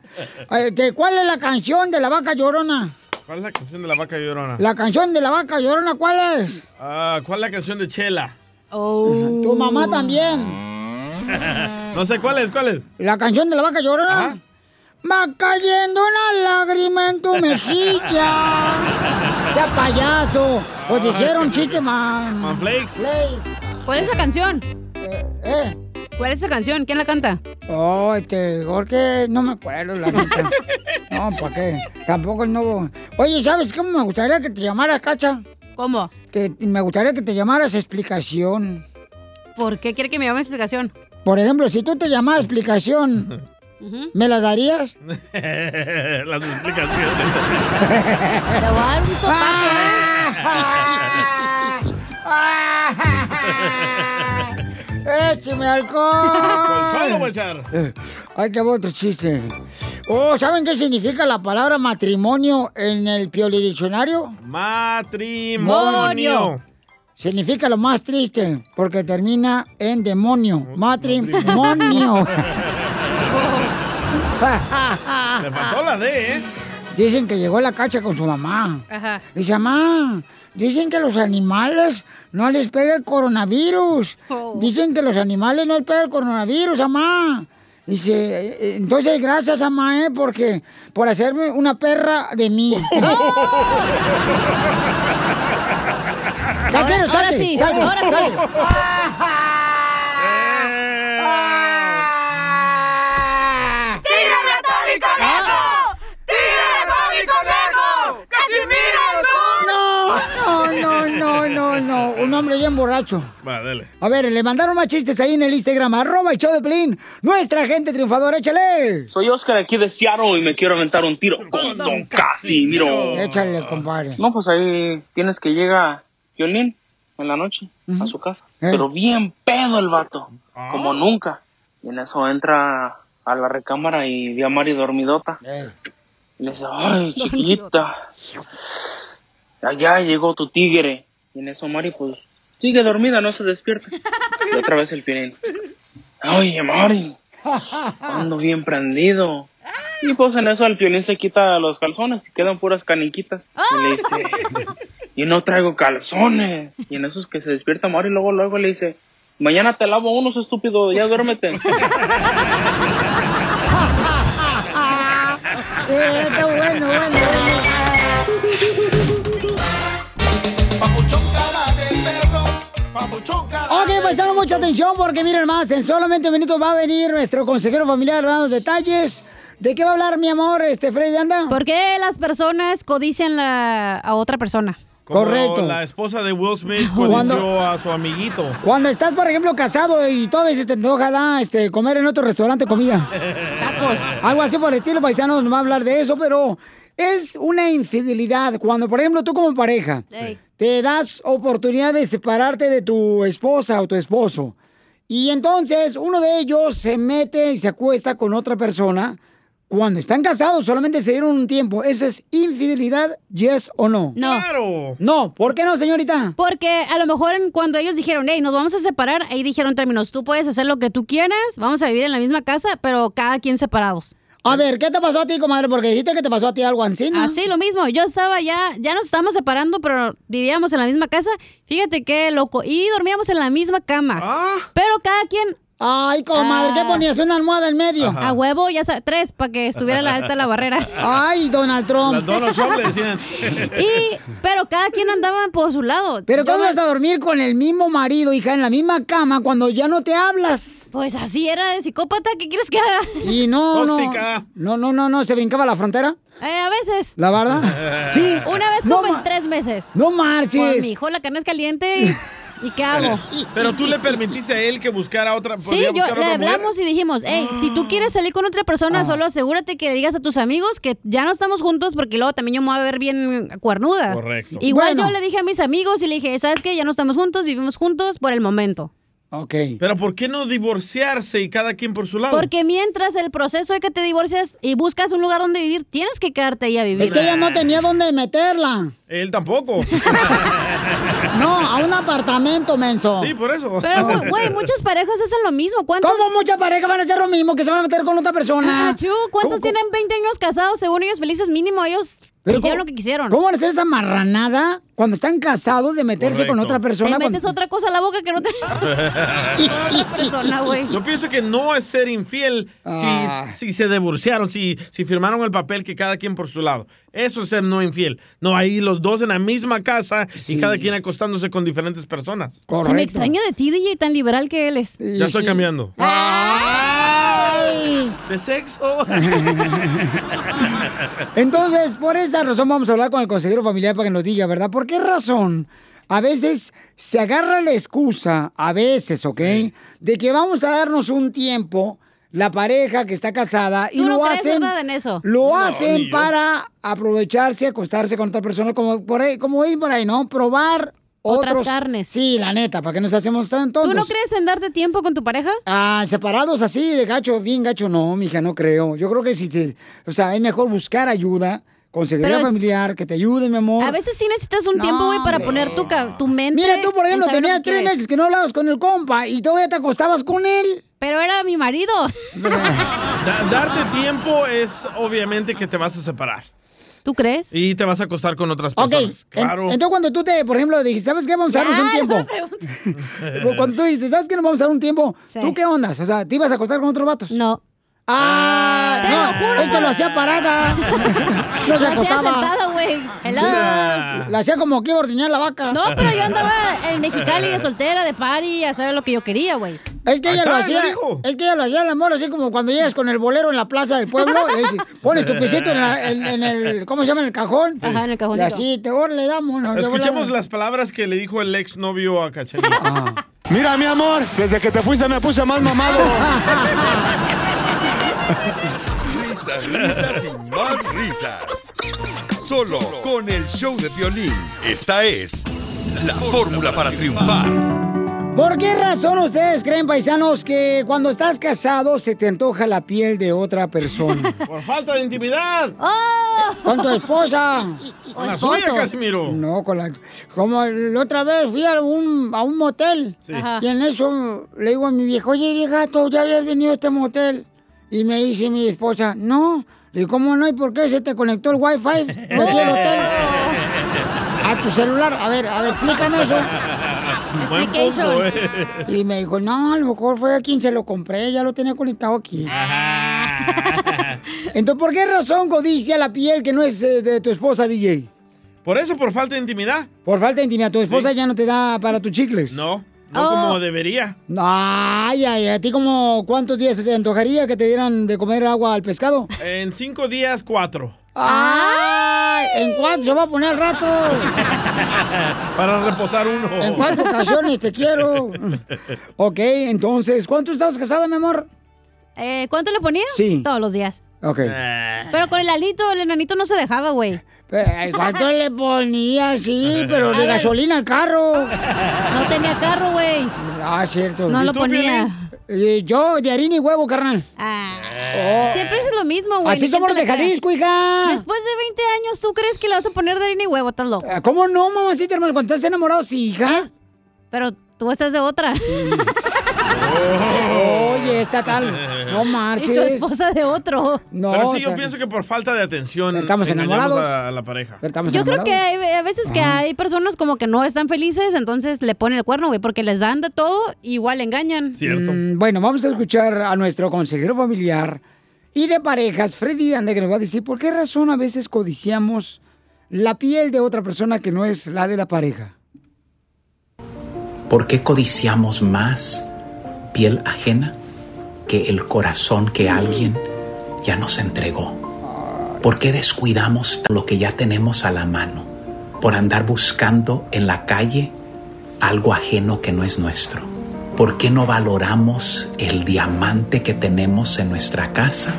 Este, ¿Cuál es la canción de la vaca llorona? ¿Cuál es la canción de la vaca llorona? La canción de la vaca llorona, ¿cuál es? Ah, ¿Cuál es la canción de Chela? Tu mamá también. no sé cuál es, cuál es. La canción de la vaca llorona. Ajá. Va cayendo una lágrima en tu mejilla. ¡Sea payaso! Pues dijeron chiste, man. Manflakes. Play. ¿Cuál es esa canción? Eh, eh. ¿Cuál es esa canción? ¿Quién la canta? Oh, este, Jorge, no me acuerdo, la neta. No, ¿para qué? Tampoco el nuevo. Oye, ¿sabes cómo me gustaría que te llamaras, Cacha? ¿Cómo? Que me gustaría que te llamaras explicación. ¿Por qué quiere que me llame explicación? Por ejemplo, si tú te llamas explicación, ¿me las darías? Las explicaciones. Te voy a dar un sopapo, ¡Écheme alcohol! ¿Cuál voy a echar? Eh, Ahí te otro chiste. Oh, ¿saben qué significa la palabra matrimonio en el Pioli Diccionario? Matrimonio. Significa lo más triste, porque termina en demonio. Matrimonio. Le faltó la D, ¿eh? Dicen que llegó la cacha con su mamá. Ajá. Dice, mamá, dicen que los animales no les pega el coronavirus. Oh. Dicen que los animales no les pega el coronavirus, mamá. Dice, "Eh, entonces gracias, mamá, ¿eh? Porque, por hacerme una perra de mí. Casimiro, Ahora- sí, salte, ahora sí. salte. ¡Tira ratón y conejo! ¡Tira ratón y conejo! ¡Casimiro No, no. Un hombre bien borracho. Va, dale. A ver, le mandaron más chistes ahí en el Instagram, arroba el show de Pelín. Nuestra gente triunfadora, échale. Soy Oscar aquí de Seattle y me quiero aventar un tiro con Don Casimiro. Échale, compadre. No, pues ahí tienes que llega Violín en la noche a su casa. Pero bien pedo el vato, como nunca. Y en eso entra a la recámara y ve a Mari dormidota. Y le dice, ay, chiquita, allá llegó tu tigre. Y en eso Mari, pues, sigue dormida, no se despierta. Y otra vez el Piolín, oye, Mari, ando bien prendido. Y pues en eso el Piolín se quita los calzones y quedan puras caniquitas. Y le dice, y no traigo calzones. Y en eso es que se despierta Mari y luego, luego le dice, mañana te lavo unos, estúpido, ya duérmete. Eh, está bueno, bueno, bueno. Ok, paisano, mucha atención porque miren más, en solamente minutos va a venir nuestro consejero familiar dando detalles. ¿De qué va a hablar, mi amor, este Freddy Anda? ¿Por qué las personas codician la, a otra persona? Como Correcto. La esposa de Will Smith Cuando- codició a su amiguito. Cuando estás, por ejemplo, casado y todas veces te antoja da, este, comer en otro restaurante comida. Tacos. Algo así por el estilo, paisano, no va a hablar de eso, pero es una infidelidad. Cuando, por ejemplo, tú como pareja te das oportunidad de separarte de tu esposa o tu esposo. Y entonces uno de ellos se mete y se acuesta con otra persona. Cuando están casados, solamente se dieron un tiempo. ¿Eso es infidelidad, yes o no? No. No, ¿por qué no, señorita? Porque a lo mejor en- cuando ellos dijeron, hey, nos vamos a separar, ahí dijeron términos, tú puedes hacer lo que tú quieras, vamos a vivir en la misma casa, pero cada quien separados. A ver, ¿qué te pasó a ti, comadre? Porque dijiste que te pasó a ti algo así, ¿no? Así, lo mismo. Yo estaba ya, ya nos estábamos separando, pero vivíamos en la misma casa. Fíjate qué loco. Y dormíamos en la misma cama. Pero cada quien. Ay, comadre, ¿qué ponías? ¿Una almohada en medio? A huevo, ya sabes, tres, para que estuviera la alta la barrera. Ay, Donald Trump. La Donald Trump le decían. Y, pero cada quien andaba por su lado. Pero ¿cómo vas a dormir con el mismo marido, hija, en la misma cama cuando ya no te hablas? Pues así era de psicópata, ¿qué quieres que haga? Y no, Tóxica. no. No, no, no, no, se brincaba la frontera. Eh, a veces. ¿La verdad? Sí. Una vez como en tres meses. No marches. Pues mi hijo, la carne es caliente. ¿Y, ¿y qué hago? Pero tú le permitiste a él que buscara otra Sí, yo le mujer. hablamos y dijimos, hey, si tú quieres salir con otra persona, solo asegúrate que le digas a tus amigos que ya no estamos juntos porque luego también yo me voy a ver bien cuernuda. Correcto. Igual Bueno. yo le dije a mis amigos y le dije, ¿sabes qué? Ya no estamos juntos, vivimos juntos por el momento. Ok. Pero ¿por qué no divorciarse y cada quien por su lado? Porque mientras el proceso de que te divorcias y buscas un lugar donde vivir, tienes que quedarte ahí a vivir. Es que ella no tenía dónde meterla. Él tampoco. No, a un apartamento, menso. Sí, por eso. Pero, güey, muchas parejas hacen lo mismo. ¿Cuántos? ¿Cómo muchas parejas van a hacer lo mismo que se van a meter con otra persona? Ah, chu, ¿Cuántos ¿Cómo- tienen 20 años casados? Según ellos felices, mínimo ellos Pero hicieron ¿cómo- lo que quisieron. ¿Cómo van a hacer esa marranada cuando están casados de meterse con Correcto. otra persona? Te metes cuando- otra cosa a la boca que no te... otra persona, güey. Yo pienso que no es ser infiel Ah. si, si se divorciaron, si, si firmaron el papel que cada quien por su lado. Eso es ser no infiel. No, ahí los dos en la misma casa y cada quien acostándose con diferentes personas. Se me extraña de ti, DJ, tan liberal que él es. Ya estoy cambiando. ¡Ay! ¿De sexo? Entonces, por esa razón vamos a hablar con el consejero familiar para que nos diga, ¿verdad? ¿Por qué razón? A veces se agarra la excusa, a veces, ¿ok? De que vamos a darnos un tiempo, la pareja que está casada, y ¿Tú no lo crees, hacen. verdad, en eso? Lo No, hacen para aprovecharse, acostarse con otra persona, como por ahí, como dicen por ahí, ¿no? Probar Otras otros- carnes. Sí, la neta, para que nos hacemos tan tontos. ¿Tú no crees en darte tiempo con tu pareja? Ah, separados así, de gacho, bien gacho, no, mija, no creo. Yo creo que si te, o sea, es mejor buscar ayuda, es- familiar, que te ayude, mi amor. A veces sí necesitas un No, tiempo, güey, para hombre. poner tu, tu mente. Mira, tú, por ejemplo, tenías tres quieres. meses que no hablabas con el compa y todavía te acostabas con él. Pero era mi marido. Da- darte tiempo es obviamente que te vas a separar. ¿Tú crees? Y te vas a acostar con otras Ok, personas. en- Claro. entonces cuando tú te, por ejemplo, dijiste, ¿sabes qué? Vamos a darnos un tiempo. Cuando tú dijiste, ¿sabes qué? Nos vamos a dar un tiempo. Sí. ¿Tú qué ondas? O sea, ¿te ibas a acostar con otros vatos? No. Ah, Te no, lo juro que por- lo hacía parada. no se Lo hacía sentada, güey. Hello. La hacía como que iba a ordeñar la vaca. No, pero yo andaba en Mexicali de soltera, de party, a saber lo que yo quería, güey. Es que ella lo hacía, es que ella lo hacía el amor, así como cuando llegas con el bolero en la plaza del pueblo, le dices, pones tu pesito en, la- en- en el, ¿cómo se llama? En el cajón. Ajá, en el Y cajoncito. así, te le damos. ¿no? Te Escuchemos las palabras que le dijo el ex novio a Cachanilla. Mira, mi amor, desde que te fuiste me puse más mamado. Risas, risas y más risas. Solo con el show de violín. Esta es la fórmula para triunfar. ¿Por qué razón ustedes creen, paisanos, que cuando estás casado se te antoja la piel de otra persona? Por falta de intimidad. Con tu esposa. Con la suya, Casimiro. No, con la... Como la otra vez fui a un, a un motel. Sí. Y en eso le digo a mi vieja, oye, vieja, ¿tú ya habías venido a este motel? Y me dice mi esposa, no. Le digo, ¿cómo no? ¿Y por qué se te conectó el wifi aquí al hotel? A tu celular. A ver, a ver, explícame eso. Punto, eh. Y me dijo, no, a lo mejor fue a quien se lo compré, ya lo tenía conectado aquí. Entonces, ¿por qué razón codicia la piel que no es eh, de tu esposa, DJ? Por eso, por falta de intimidad. Por falta de intimidad, tu esposa Sí. ya no te da para tus chicles. No, no Oh. como debería. Ay, ay, ¿a ti como cuántos días se te antojaría que te dieran de comer agua al pescado? En cinco días, cuatro. ¡Ay! ¿En cuánto se va a poner al rato? Para reposar uno. ¿En cuántas ocasiones te quiero? Ok, entonces, ¿cuánto estabas casada, mi amor? Eh, ¿Cuánto le ponía? Sí. Todos los días. Ok. Pero con el alito, el enanito no se dejaba, güey. Eh, ¿Cuánto le ponía? Sí, pero de gasolina al carro. No tenía carro, güey. Ah, cierto. No ¿Y lo ponía. Eh, yo, de harina y huevo, carnal. Ah, Siempre es lo mismo, güey. Así somos de. Jalisco, hija. Después de 20 años, ¿tú crees que le vas a poner de harina y huevo? Estás loco. Ah, ¿Cómo no, mamacita, hermano? Cuando estás enamorado, sí, hija. Pero tú estás de otra. Oye, esta tal. No marches. Y tu esposa de otro. No, Pero sí, yo sea, pienso que por falta de atención. Estamos enamorados. A, la pareja. Yo creo que hay, a veces que hay personas como que no están felices, entonces le ponen el cuerno, güey, porque les dan de todo, igual engañan. Mm, bueno, vamos a escuchar a nuestro consejero familiar y de parejas, Freddy Dande, que nos va a decir por qué razón a veces codiciamos la piel de otra persona que no es la de la pareja. ¿Por qué codiciamos más piel ajena que el corazón que alguien ya nos entregó? ¿Por qué descuidamos lo que ya tenemos a la mano por andar buscando en la calle algo ajeno que no es nuestro? ¿Por qué no valoramos el diamante que tenemos en nuestra casa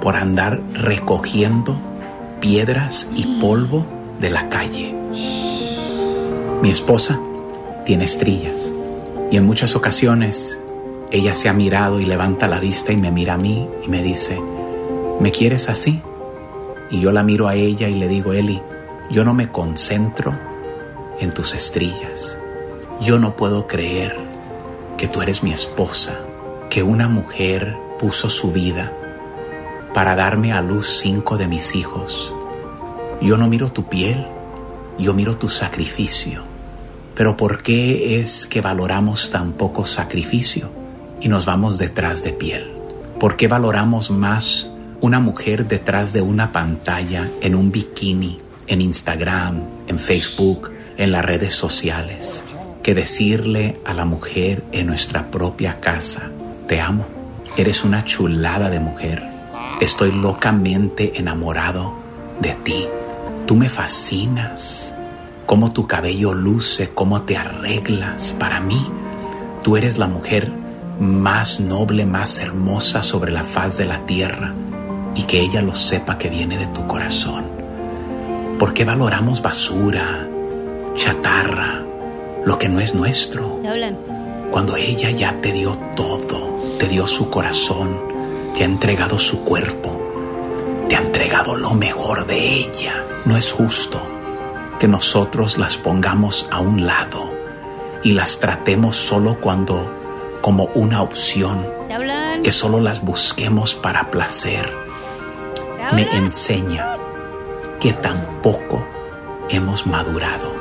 por andar recogiendo piedras y polvo de la calle? Mi esposa tiene estrillas y en muchas ocasiones ella se ha mirado y levanta la vista y me mira a mí y me dice, ¿me quieres así? Y yo la miro a ella y le digo, Eli, yo no me concentro en tus estrillas. Yo no puedo creer que tú eres mi esposa, que una mujer puso su vida para darme a luz cinco de mis hijos. Yo no miro tu piel, yo miro tu sacrificio. Pero ¿por qué es que valoramos tan poco sacrificio y nos vamos detrás de piel? ¿Por qué valoramos más una mujer detrás de una pantalla, en un bikini, en Instagram, en Facebook, en las redes sociales, que decirle a la mujer en nuestra propia casa, te amo, eres una chulada de mujer, estoy locamente enamorado de ti, tú me fascinas, cómo tu cabello luce, cómo te arreglas, para mí, tú eres la mujer más noble, más hermosa sobre la faz de la tierra y que ella lo sepa que viene de tu corazón. ¿Por qué valoramos basura, chatarra, lo que no es nuestro? Cuando ella ya te dio todo, te dio su corazón, te ha entregado su cuerpo, te ha entregado lo mejor de ella. No es justo que nosotros las pongamos a un lado y las tratemos solo cuando como una opción, que solo las busquemos para placer. Me enseña que tampoco hemos madurado,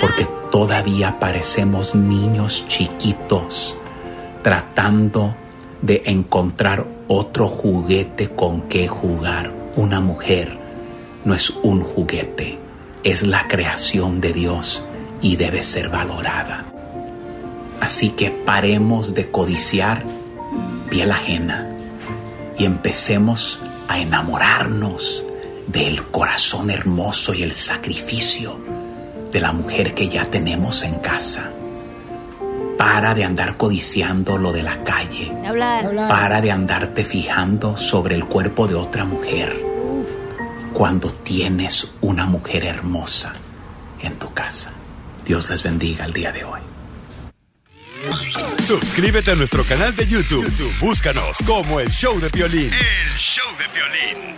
porque todavía parecemos niños chiquitos tratando de encontrar otro juguete con que jugar. Una mujer no es un juguete, es la creación de Dios y debe ser valorada. Así que paremos de codiciar piel ajena y empecemos a enamorarnos del corazón hermoso y el sacrificio de la mujer que ya tenemos en casa. Para de andar codiciando lo de la calle. Para de andarte fijando sobre el cuerpo de otra mujer cuando tienes una mujer hermosa en tu casa. Dios les bendiga el día de hoy. Suscríbete a nuestro canal de YouTube. YouTube, Búscanos como el show de violín. El show de violín.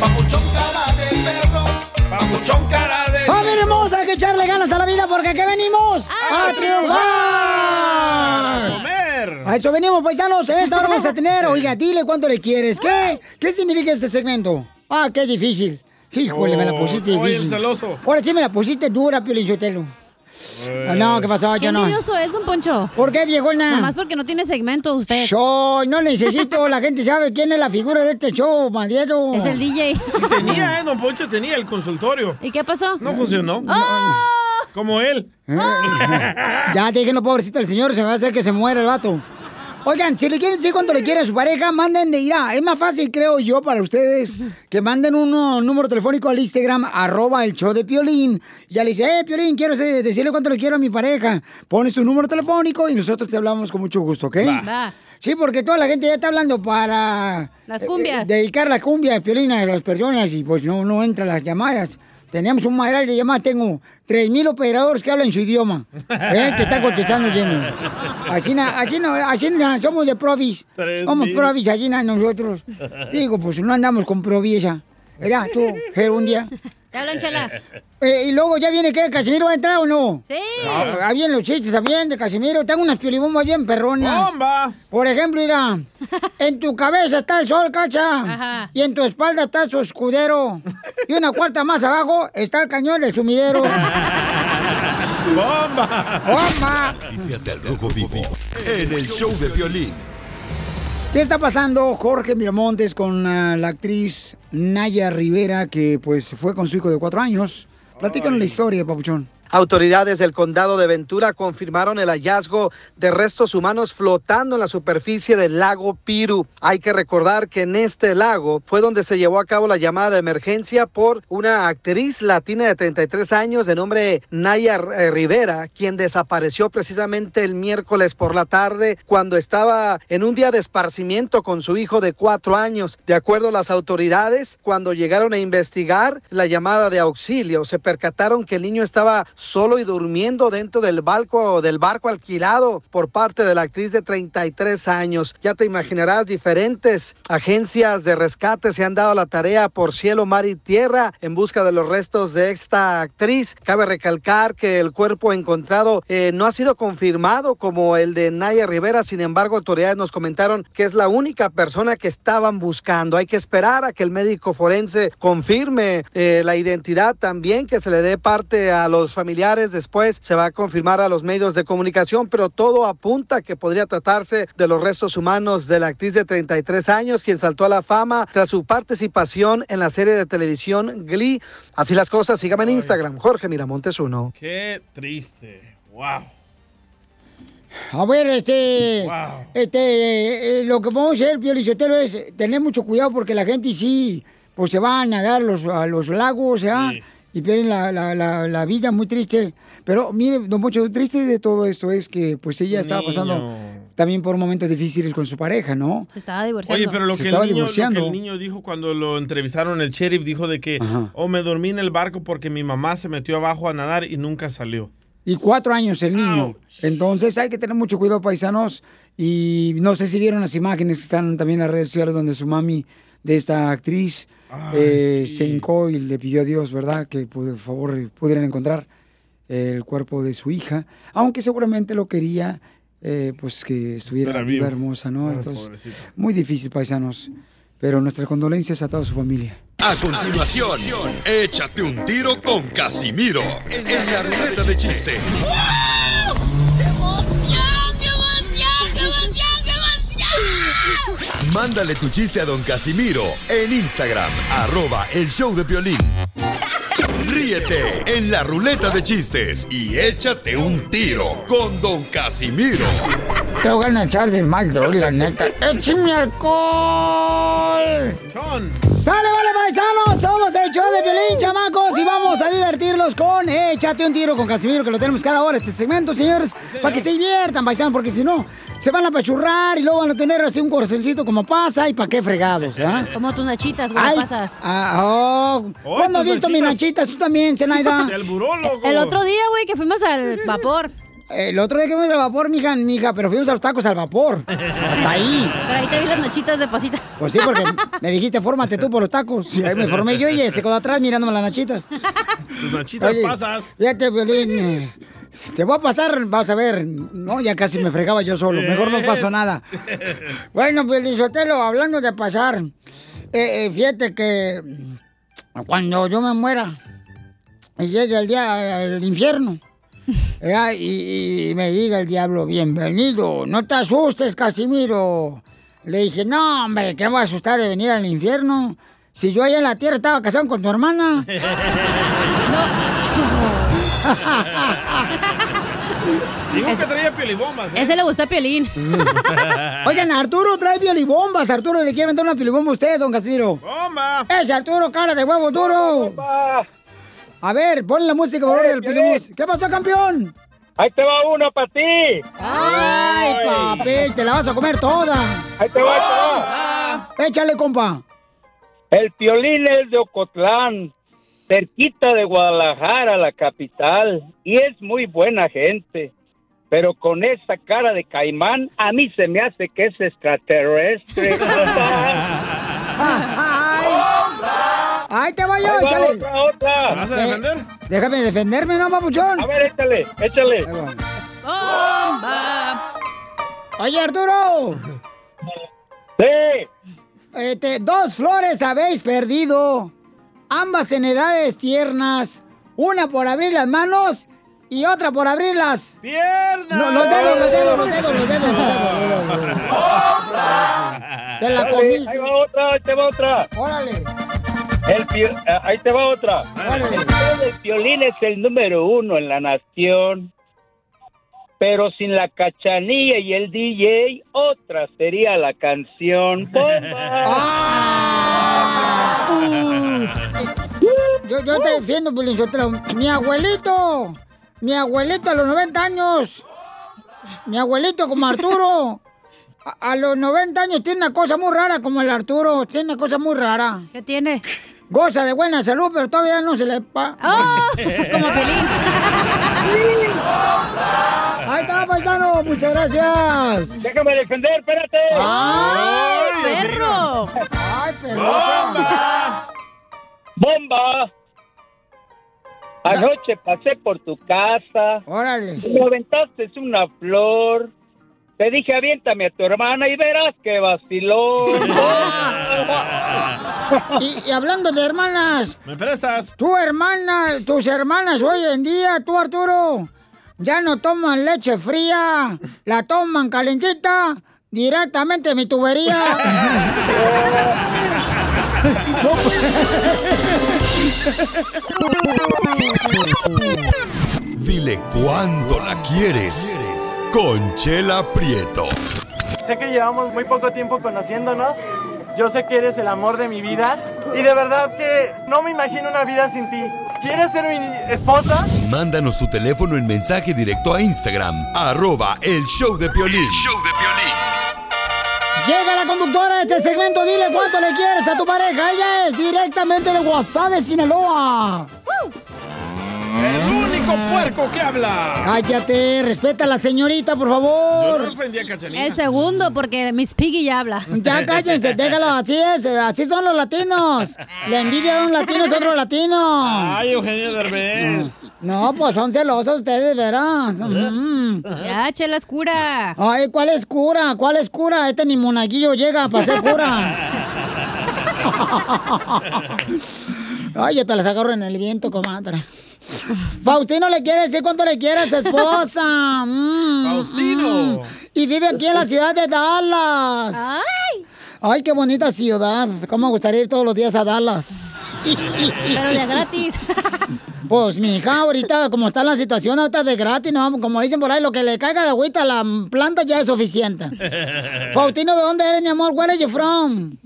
Papuchón cara de perro. Papuchón cara de ¡Familia hermosa! Hay que echarle ganas a la vida porque aquí venimos a, triunfar. comer! A eso venimos, paisanos. En esta hora vamos a tener, oiga, dile cuánto le quieres. ¿Qué? ¿Qué significa este segmento? Ah, qué difícil. Híjole, me la pusiste oye, difícil. el celoso. Ahora sí me la pusiste dura, Pio. No, ¿qué pasó? Qué no. envidioso es, don Poncho. ¿Por qué, viejona? Nomás porque no tiene segmento usted. Yo no necesito, la gente sabe quién es la figura de este show, Madero. Es el DJ. Y tenía, ¿eh? Don Poncho tenía el consultorio. ¿Y qué pasó? No funcionó. ¡Oh! Como él. ya déjenlo, pobrecito el señor, se va a hacer que se muera el vato. Oigan, si le quieren decir cuánto le quiere a su pareja, manden de irá. Es más fácil, creo yo, para ustedes, que manden un uh, número telefónico al Instagram, arroba el show de Piolín. Ya le dice, eh, Piolín, quiero decirle cuánto le quiero a mi pareja. Pones tu número telefónico y nosotros te hablamos con mucho gusto, ¿ok? Va. Va. Sí, porque toda la gente ya está hablando para... Las cumbias. eh, dedicar la cumbia de Piolín a las personas y pues no, no entran las llamadas. Teníamos un material de llamadas, tengo 3.000 operadores que hablan su idioma, ¿eh? que están contestando lleno. Así, así, no, así somos de provis. Somos provis, na nosotros. Digo, pues no andamos con proviesa. ¿Verdad? Tú, Gerundia. Te hablan, chala. Eh, y luego ya viene, ¿qué? ¿Casimiro va a entrar o no? Sí. Ah, bien los chistes, también de Casimiro. Tengo unas piolibombas bien perronas. ¡Bombas! Por ejemplo, mira, en tu cabeza está el sol, cacha. Ajá. Y en tu espalda está su escudero. Y una cuarta más abajo está el cañón del sumidero. ¡Bomba! ¡Bomba! Noticias del Rojo Vivo en el show de violín. ¿Qué está pasando, Jorge Miramontes, con ah, la actriz Naya Rivera, que pues fue con su hijo de cuatro años? Platícanos la historia, papuchón. Autoridades del condado de Ventura confirmaron el hallazgo de restos humanos flotando en la superficie del lago Piru. Hay que recordar que en este lago fue donde se llevó a cabo la llamada de emergencia por una actriz latina de 33 años de nombre Naya eh, Rivera, quien desapareció precisamente el miércoles por la tarde cuando estaba en un día de esparcimiento con su hijo de cuatro años. De acuerdo a las autoridades, cuando llegaron a investigar la llamada de auxilio, se percataron que el niño estaba solo y durmiendo dentro del barco, del barco alquilado por parte de la actriz de 33 años. Ya te imaginarás, diferentes agencias de rescate se han dado la tarea por cielo, mar y tierra en busca de los restos de esta actriz. Cabe recalcar que el cuerpo encontrado eh, no ha sido confirmado como el de Naya Rivera, sin embargo, autoridades nos comentaron que es la única persona que estaban buscando. Hay que esperar a que el médico forense confirme eh, la identidad también, que se le dé parte a los familiares. Después se va a confirmar a los medios de comunicación, pero todo apunta que podría tratarse de los restos humanos de la actriz de 33 años, quien saltó a la fama tras su participación en la serie de televisión Glee. Así las cosas, sígame en Instagram, Jorge Miramontes uno. Qué triste. Wow. A ver, este, Wow. este, eh, eh, lo que podemos hacer, Pio Lizotero, es tener mucho cuidado porque la gente sí, pues se va a nadar los, a los lagos, ¿ya? Y pierden la, la, la, la vida, muy triste. Pero mire, don Pocho, triste de todo esto es que pues ella estaba pasando también por momentos difíciles con su pareja, ¿no? Se estaba divorciando. Oye, pero lo Se que, el niño, lo que divorciando. el niño dijo cuando lo entrevistaron, el sheriff dijo de que, oh, me dormí en el barco porque mi mamá se metió abajo a nadar y nunca salió. Y cuatro años el niño. Entonces hay que tener mucho cuidado, paisanos. Y no sé si vieron las imágenes que están también en las redes sociales donde su mami de esta actriz eh, se hincó y le pidió a Dios, ¿verdad? Que por favor eh, pudieran encontrar el cuerpo de su hija. Aunque seguramente lo quería, eh, pues que estuviera viva, hermosa, ¿no? Ay, Entonces, pobrecito. muy difícil, paisanos. Pero nuestras condolencias a toda su familia. A continuación, échate un tiro con Casimiro en la ruleta de chiste. Mándale tu chiste a don Casimiro en Instagram, arroba el show de violín. Ríete en la ruleta de chistes y échate un tiro con don Casimiro. Te voy a echar de mal, droga, la neta. ¡Échame alcohol! ¡Sale, vale, paisanos! Somos el show de violín, chamacos, y vamos a divertirlos con Échate un tiro con Casimiro, que lo tenemos cada hora este segmento, señores, para que se diviertan, paisanos, porque si no, se van a pachurrar y luego van a tener así un corazoncito como pasa y para qué fregados, ¿ah? Como tus nachitas, güey, pasas. ah, oh. ¿Cuándo has visto mis nachitas. Tú también, Zenaida. El burólogo. El otro día, güey, que fuimos al vapor. El otro día que fuimos al vapor, mija, mija, pero fuimos a los tacos al vapor. Hasta ahí. Pero ahí te vi las nachitas de pasita. Pues sí, porque me dijiste, fórmate tú por los tacos. Y ahí me formé yo y ese quedó atrás mirándome las nachitas. Tus nachitas Oye, pasas. Fíjate, Violín. eh, Te voy a pasar, vas a ver. No, ya casi me fregaba yo solo. Mejor no pasó nada. Bueno, Violín Sotelo, hablando de pasar. eh, eh, fíjate que cuando yo me muera y llegue el día al infierno. Y, y me diga el diablo, bienvenido, no te asustes, Casimiro. Le dije, no, hombre, ¿qué me va a asustar de venir al infierno? Si yo allá en la tierra estaba casado con tu hermana. Dijo que traía piolibombas. ¿eh? Ese le gustó a Piolín. Oigan, Arturo trae piolibombas. Arturo le quiere meter una piolibomba a usted, don Casimiro. ¡Bomba! ¡Es Arturo, cara de huevo duro! A ver, ponle la música, por favor, del piolibomba. ¿Qué pasó, campeón? Ahí te va uno para ti. ¡Ay, papel! Te la vas a comer toda. Ahí te va, ahí te va. Échale, compa. El piolín es de Ocotlán, cerquita de Guadalajara, la capital, y es muy buena gente. Pero con esa cara de caimán, a mí se me hace que es extraterrestre. ¡Ahí te voy yo! Va ¡Échale! otra, otra. ¿Vas a defender? Déjame defenderme, ¿no, papuchón? A ver, échale, échale. Oye, Arturo. Sí. Este, dos flores habéis perdido, ambas en edades tiernas, una por abrir las manos y otra por abrirlas. ¡Piernas! No, los dedos, los dedos, los dedos, los dedos, los dedos, los dedos. Te la Dale, comiste. Ahí va otra, ahí te va otra. Órale. El pio- eh, ahí te va otra. El show del violín es el número uno en la nación. Pero sin la cachanilla y el DJ, otra sería la canción. ¡Bomba! Yo, yo te defiendo, Piolín Sotelo. Mi abuelito, mi abuelito a los 90 años, mi abuelito como Arturo, a, a los 90 años tiene una cosa muy rara como el Arturo, tiene una cosa muy rara. ¿Qué tiene? Goza de buena salud, pero todavía no se le... Pa ¡Oh! Como Piolín. Ahí está, paisano, muchas gracias. Déjame defender, espérate. ¡Ay, perro! ¡Ay, perro! ¡Bomba! ¡Bomba! Anoche pasé por tu casa. Órale. Me aventaste una flor. Te dije, aviéntame a tu hermana y verás que vacilón. Y, y hablando de hermanas, ¿Me prestas? tu hermana, tus hermanas hoy en día, tú Arturo, ya no toman leche fría, la toman calentita directamente de mi tubería. Dile cuándo la quieres. Conchela Prieto. Sé que llevamos muy poco tiempo conociéndonos. Yo sé que eres el amor de mi vida. Y de verdad que no me imagino una vida sin ti. ¿Quieres ser mi esposa? Mándanos tu teléfono en mensaje directo a Instagram, arroba el show de Piolín. Llega la conductora de este segmento, dile cuánto le quieres a tu pareja. Ella es directamente de Guasave, Sinaloa. Puerco que habla. Cállate, respeta a la señorita, por Yo favor. no respondí a Cachanilla. El segundo, porque Miss Piggy ya habla. Ya cállense, déjalo, así es, así son los latinos. La envidia de un latino es otro latino. Ay, Eugenio Derbez. No, pues son celosos ustedes, ¿verdad? Mm. Ya, chela es cura. Ay, ¿cuál es cura? ¿Cuál es cura? Este ni monaguillo llega para ser cura. Ay, yo te las agarro en el viento, comadre. Faustino le quiere decir cuánto le quiere a su esposa. Mm, Faustino. mm. Y vive aquí en la ciudad de Dallas. ¡Ay! Ay, qué bonita ciudad. ¿Cómo me gustaría ir todos los días a Dallas? Pero de gratis. Pues, mi hija, ahorita, como está la situación, ahorita de gratis, ¿no? Como dicen por ahí, lo que le caiga de agüita a la planta ya es suficiente. Faustino, ¿de dónde eres, mi amor? Where are you from?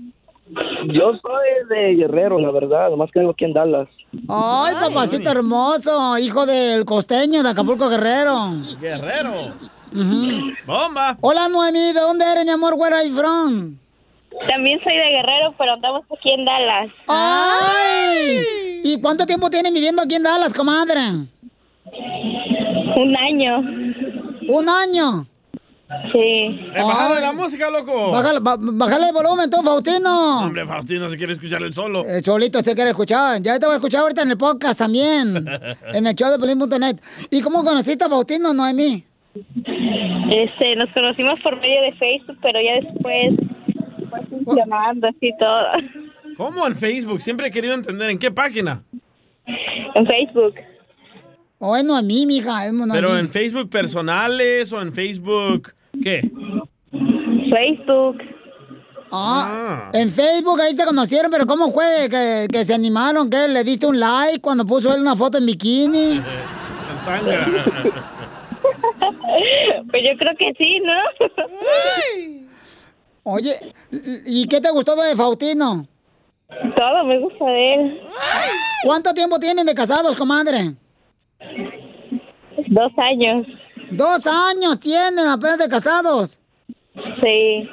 Yo soy de Guerrero, la verdad, nomás que vengo aquí en Dallas. Ay, papacito hermoso, hijo del costeño de Acapulco Guerrero. Guerrero. Bomba. Hola, Noemí, ¿de dónde eres, mi amor? Where are you from? También soy de Guerrero, pero andamos aquí en Dallas. ¡Ay! ¿Y cuánto tiempo tienen viviendo aquí en Dallas, comadre? Un año. ¿Un año? Sí. Eh, bájale la música, loco. Bájale, ba- bájale el volumen, tú, Faustino. Hombre, Faustino se quiere escuchar el solo. El solito se quiere escuchar. Ya te voy a escuchar ahorita en el podcast también. en el show de Pelín.net. ¿Y cómo conociste a Faustino, Noemí? Este, nos conocimos por medio de Facebook, pero ya después fue funcionando así todo. ¿Cómo en Facebook? Siempre he querido entender en qué página. En Facebook. O es Noemí, mija, es Noemí. Pero en Facebook personales o en Facebook. ¿Qué? Facebook. Ah, en Facebook ahí se conocieron, pero ¿cómo fue que, que se animaron? ¿Qué? ¿Le diste un like cuando puso él una foto en bikini? Pues yo creo que sí, ¿no? Oye, ¿y qué te gustó de Faustino? Todo me gusta de él. ¿Cuánto tiempo tienen de casados, comadre? Dos años. ¿Dos años tienen apenas de casados? Sí.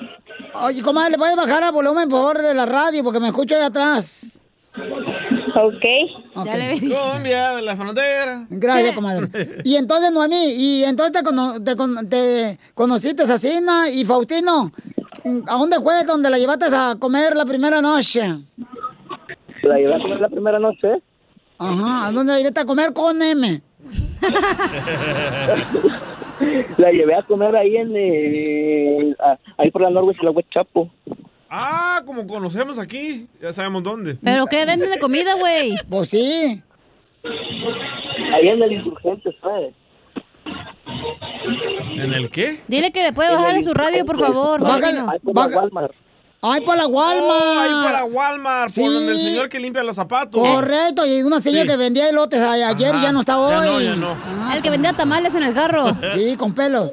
Oye, comadre, ¿le puedes bajar el volumen, por favor, de la radio? Porque me escucho ahí atrás. Ok. Ya le Colombia, de la frontera. Gracias, comadre. Y entonces, Noemí, y entonces te, cono- te con- te conociste a Sina y Faustino. ¿A dónde fue donde la llevaste a comer la primera noche? La llevé a comer la primera noche. Ajá, ¿a dónde la llevaste a comer con M? La llevé a comer ahí en eh, a- ahí por la Norwest y la West Chapo. Ah, como conocemos aquí, ya sabemos dónde. ¿Pero qué venden de comida, güey? Pues sí. Ahí en el Insurgente, ¿sabes? ¿En el qué? Dile que le puede bajar en su radio, por favor. Bájale, Faustino. Ay, por la Walmart. Oh, ahí para Walmart, Sí. por donde el señor que limpia los zapatos. Correcto, y una señora Sí. que vendía elotes ayer Ajá. ya no está hoy. Ya no, ya no. Ah, El que vendía tamales en el carro. Sí, con pelos.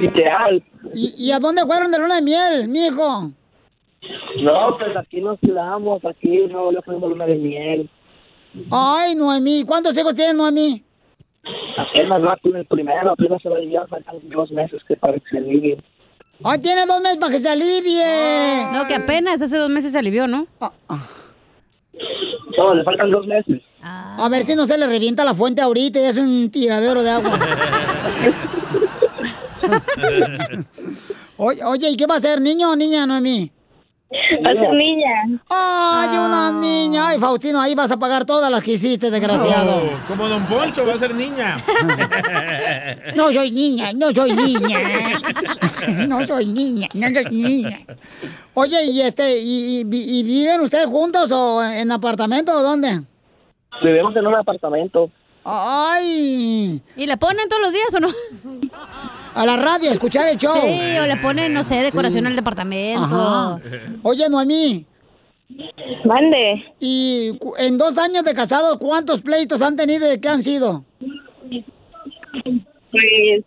Literal. ¿Y, y a dónde fueron de luna de miel, mijo? No, pues aquí nos quedamos, aquí no le fuimos luna de miel. Ay, Noemí, ¿cuántos hijos tienes, Noemí? Apenas va con el primero, apenas se va a llevar, faltan dos meses que para que se. Ay, tiene dos meses para que se alivie. No, que apenas hace dos meses se alivió, ¿no? No, le faltan dos meses. A ver si no se le revienta la fuente ahorita y es un tiradero de agua. oye, oye, ¿y qué va a ser, niño o niña, Noemí? Va a ser niña. Ay, una niña. Ay, Faustino, ahí vas a pagar todas las que hiciste, desgraciado. Oh, como Don Poncho, va a ser niña. No soy niña, no soy niña. No soy niña, no soy niña. Oye, ¿y este, y, y- y viven ustedes juntos o en apartamento o dónde? Vivimos en un apartamento. Ay. ¿Y le ponen todos los días o no? A la radio, a escuchar el show. Sí, o le ponen, no sé, decoración Sí. al departamento. Ajá. Oye, Noemí. Mande. Y en dos años de casados, ¿cuántos pleitos han tenido y qué han sido? Pues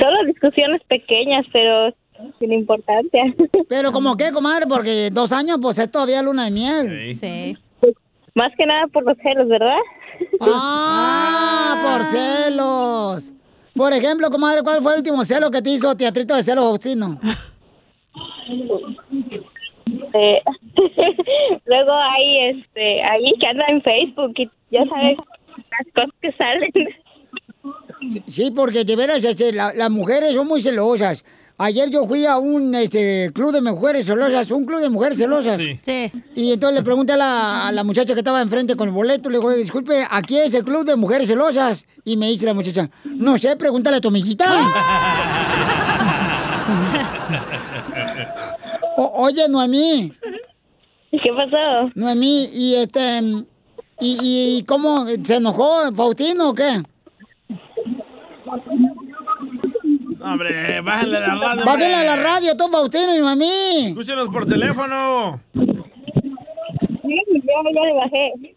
solo discusiones pequeñas, pero sin importancia. Pero como qué, comadre, porque dos años, pues es todavía luna de miel. Sí. Más que nada por los celos, ¿verdad? Ah, por celos. Por ejemplo, comadre, ¿cuál fue el último celo que te hizo teatrito de celos, Faustino? Eh, luego hay este ahí que anda en Facebook y ya sabes las cosas que salen. Sí, porque de veras este, la- las mujeres son muy celosas. Ayer yo fui a un este, club de mujeres celosas, un club de mujeres celosas. Sí. Y entonces le pregunté a la, a la muchacha que estaba enfrente con el boleto, le digo, disculpe, ¿aquí es el club de mujeres celosas? Y me dice la muchacha, no sé, pregúntale a tu amiguita. O- oye, Noemí. ¿Qué pasó? Noemí, y este, y, y cómo se enojó Faustino o qué? Hombre, bájale la radio. Bájale a la radio, tú, Faustino y mami. Escúchenos por teléfono. Sí, ya, ya le bajé.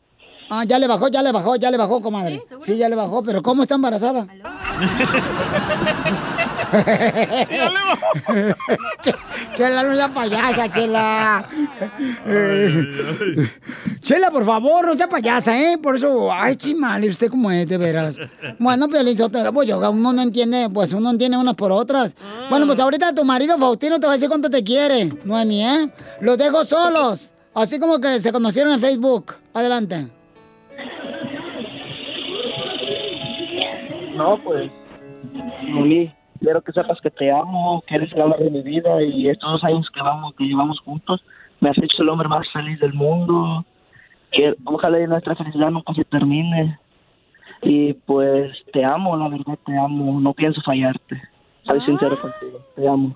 Ah, ya le bajó, ya le bajó, ya le bajó, comadre. Sí, ya le bajó, pero ¿cómo está embarazada? Sí, Chela, no sea payasa, Chela. Chela, por favor, no sea payasa, ¿eh? Por eso, ay, chimale, usted como es, de veras. Bueno, Piolín Sotelo, pues yo, uno no entiende, pues uno entiende unas por otras. Bueno, pues ahorita tu marido Faustino te va a decir cuánto te quiere, Noemi, ¿eh? Los dejo solos, así como que se conocieron en Facebook. Adelante. No, pues, Lili, quiero que sepas que te amo, que eres el amor de mi vida y estos dos años que vamos, que llevamos juntos, me has hecho el hombre más feliz del mundo. Que ojalá y nuestra felicidad nunca se termine. Y pues te amo, la verdad te amo, no pienso fallarte. Soy sincero contigo, te amo.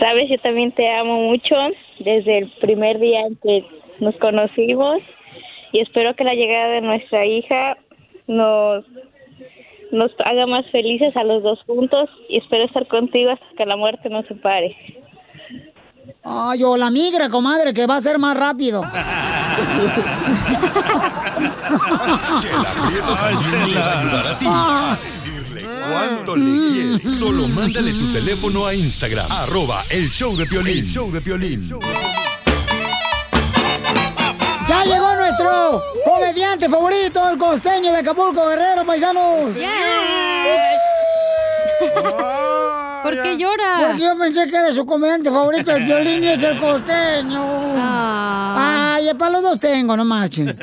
Sabes, yo también te amo mucho desde el primer día en que nos conocimos y espero que la llegada de nuestra hija nos nos haga más felices a los dos juntos y espero estar contigo hasta que la muerte nos separe. Ay, o la migra, comadre, que va a ser más rápido. Chela Prieto también te va a ayudar a ti a decirle cuánto le quieres. Solo mándale tu teléfono a Instagram, arroba el show de Piolín. El show de Piolín. Ya llegó nuestro comediante favorito, el costeño de Acapulco, Guerrero, paisanos. ¿Por qué llora? Porque yo pensé que era su comediante favorito, el violín y es el costeño. Ah. Ay, para los dos tengo, no marchen.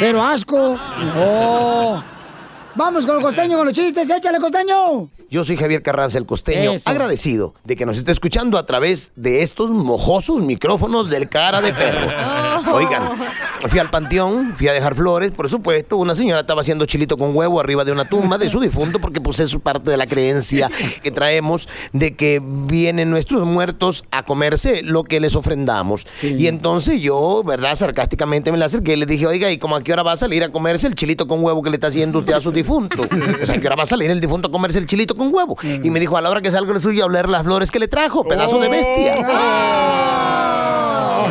Pero asco. Oh. Vamos con el costeño, con los chistes. Échale, costeño. Yo soy Javier Carranza, el costeño, Eso. agradecido de que nos esté escuchando a través de estos mojosos micrófonos del cara de perro. Oigan, fui al panteón, fui a dejar flores, por supuesto. Una señora estaba haciendo chilito con huevo arriba de una tumba de su difunto porque pues es parte de la creencia que traemos de que vienen nuestros muertos a comerse lo que les ofrendamos. Y entonces yo, ¿verdad? Sarcásticamente me la acerqué y le dije, oiga, ¿y cómo a qué hora va a salir a comerse el chilito con huevo que le está haciendo usted a su difunto? O sea, ¿a qué hora va a salir el difunto a comerse el chilito con huevo? Y me dijo, a la hora que salga el suyo a oler las flores que le trajo, pedazo de bestia.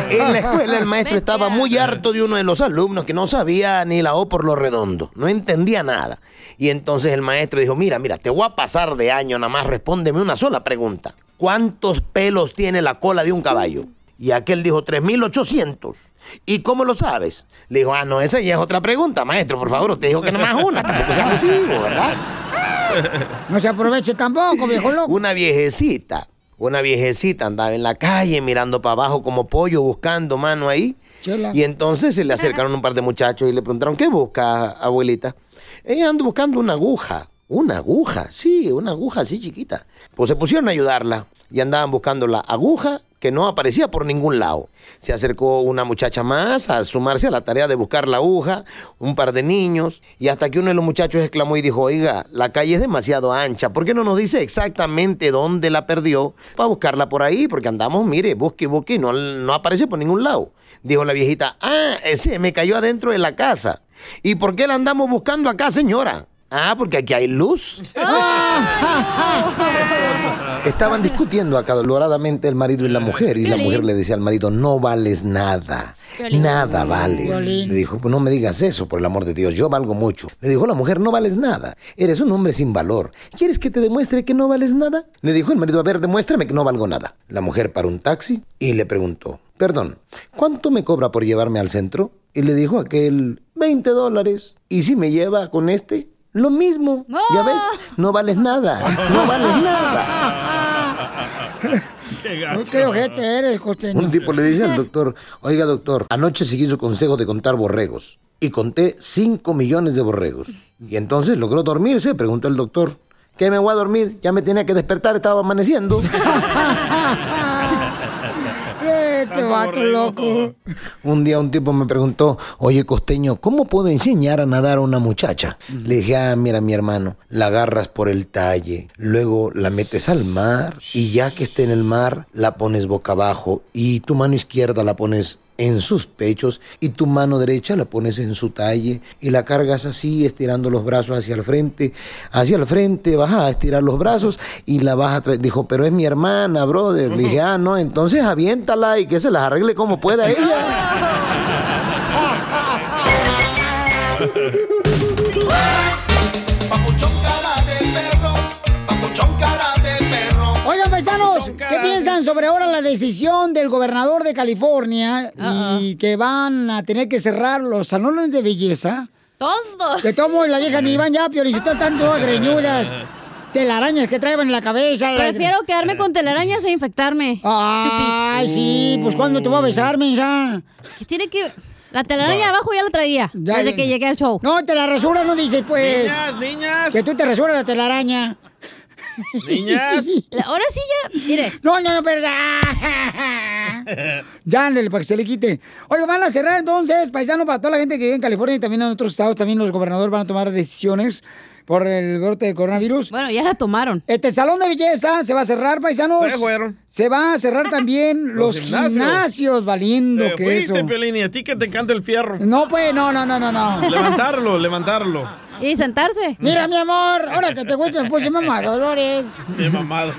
En la escuela el maestro estaba muy harto de uno de los alumnos que no sabía ni la O por lo redondo, no entendía nada. Y entonces el maestro dijo, mira, mira, te voy a pasar de año, nada más respóndeme una sola pregunta. ¿Cuántos pelos tiene la cola de un caballo? Y aquel dijo, 3.800. ¿Y cómo lo sabes? Le dijo, ah, no, esa ya es otra pregunta, maestro, por favor, usted dijo que nomás una, tampoco sea abusivo, ¿verdad? No se aproveche tampoco, viejo loco. Una viejecita, una viejecita andaba en la calle mirando para abajo como pollo buscando mano ahí. Chela. Y entonces se le acercaron un par de muchachos y le preguntaron, ¿qué busca, abuelita? Ella anda buscando una aguja. Una aguja, sí, una aguja así chiquita. Pues se pusieron a ayudarla y andaban buscando la aguja que no aparecía por ningún lado. Se acercó una muchacha más a sumarse a la tarea de buscar la aguja, un par de niños, y hasta que uno de los muchachos exclamó y dijo, oiga, la calle es demasiado ancha, ¿por qué no nos dice exactamente dónde la perdió para buscarla por ahí? Porque andamos, mire, busque, busque, y no, no aparece por ningún lado. Dijo la viejita, ah, ese me cayó adentro de la casa. ¿Y por qué la andamos buscando acá, señora? Ah, porque aquí hay luz. Estaban discutiendo acaloradamente el marido y la mujer. Y la mujer le decía al marido, no vales nada. Nada vales. Le dijo, pues no me digas eso, por el amor de Dios, yo valgo mucho. Le dijo la mujer, no vales nada. Eres un hombre sin valor. ¿Quieres que te demuestre que no vales nada? Le dijo el marido, a ver, demuéstrame que no valgo nada. La mujer paró un taxi y le preguntó, perdón, ¿cuánto me cobra por llevarme al centro? Y le dijo aquel, 20 dólares. ¿Y si me lleva con este? Lo mismo. Ya ves, no vales nada. No vales nada. Qué ojete eres, costeño. Un tipo le dice al doctor, oiga doctor, anoche seguí su consejo de contar borregos y conté 5 millones de borregos. Y entonces logró dormirse, preguntó el doctor. ¿Qué me voy a dormir? Ya me tenía que despertar, estaba amaneciendo. Este vato loco. Un día un tipo me preguntó, oye costeño, ¿cómo puedo enseñar a nadar a una muchacha? Le dije, ah, mira mi hermano, la agarras por el talle, luego la metes al mar y ya que esté en el mar, la pones boca abajo y tu mano izquierda la pones en sus pechos y tu mano derecha la pones en su talle y la cargas así, estirando los brazos hacia el frente, hacia el frente, vas a estirar los brazos y la vas a traer. Dijo, pero es mi hermana, brother. Le dije, ah, no, entonces aviéntala y que se las arregle como pueda ella. sobre ahora la decisión del gobernador de California y que van a tener que cerrar los salones de belleza? Todo. Que tomo la vieja ni van ya, piolizotar tanto greñudas, telarañas que traen en la cabeza. la- Prefiero quedarme con telarañas e infectarme. Ay, sí, pues cuando te voy a besar, mensa. ¿Qué tiene que...? La telaraña abajo ya la traía, Ya, desde ya. que llegué al show. No, te la no dices, pues. Niñas, niñas. Que tú te rasuras la telaraña. Niñas. Ahora sí ya, mire. No, no, no, verdad. Ya, ándale, para que se le quite. Oye, van a cerrar entonces, paisano, para toda la gente que vive en California y también en otros estados, también los gobernadores van a tomar decisiones por el brote del coronavirus. Bueno, ya la tomaron. Este salón de belleza se va a cerrar, paisanos. Se fueron. Se va a cerrar también los, gimnasios. valiendo Te que fuiste, eso. Piolín, y a ti que te encanta el fierro. No, pues, no, no, no, no, no. Levantarlo, levantarlo. Y sentarse. Mira, mi amor, ahora que te gusta el puse mamá, Dolores. Bien mamado.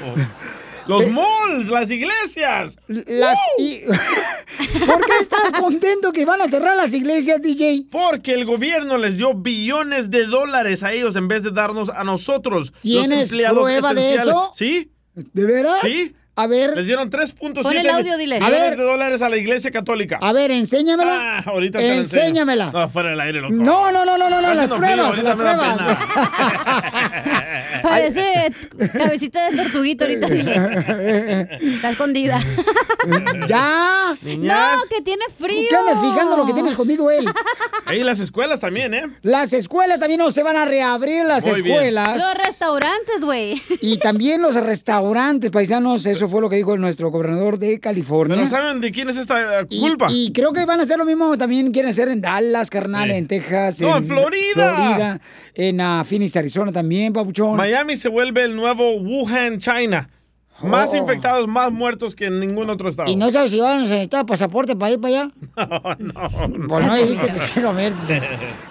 Los malls, las iglesias. Las i- ¿Por qué estás contento que van a cerrar las iglesias, DJ? Porque el gobierno les dio billones de dólares a ellos en vez de darnos a nosotros. los ¿Tienes empleados prueba de esenciales. eso? ¿Sí? ¿De veras? Sí. A ver. Les dieron 3.7 Pon el audio, dile. A millones ver. de dólares a la iglesia católica. A ver, enséñamela. Ah, ahorita te. Enséñamela. No, fuera del aire, loco. No, no, no, no, no, no, las pruebas, frío, las pruebas. Parece cabecita de tortuguita ahorita, dile. Está escondida. ¿Ya? No, que tiene frío. ¿Qué andas fijando lo que tiene escondido él? Ahí las escuelas también, ¿eh? Las escuelas también no se van a reabrir las Muy bien. escuelas. Los restaurantes, güey. Y también los restaurantes, paisanos, eso fue lo que dijo nuestro gobernador de California. Pero ¿saben de quién es esta eh, Y- culpa? Y, creo que van a hacer lo mismo, también quieren hacer en Dallas, carnal, Sí. en Texas. No, en Florida. Florida, en ah, Phoenix, Arizona también, papuchón. Miami se vuelve el nuevo Wuhan, China. Más Oh. infectados, más muertos que en ningún otro estado. ¿Y no sabes si van a necesitar pasaporte para ir para allá? no, Pues no dijiste que se convierte.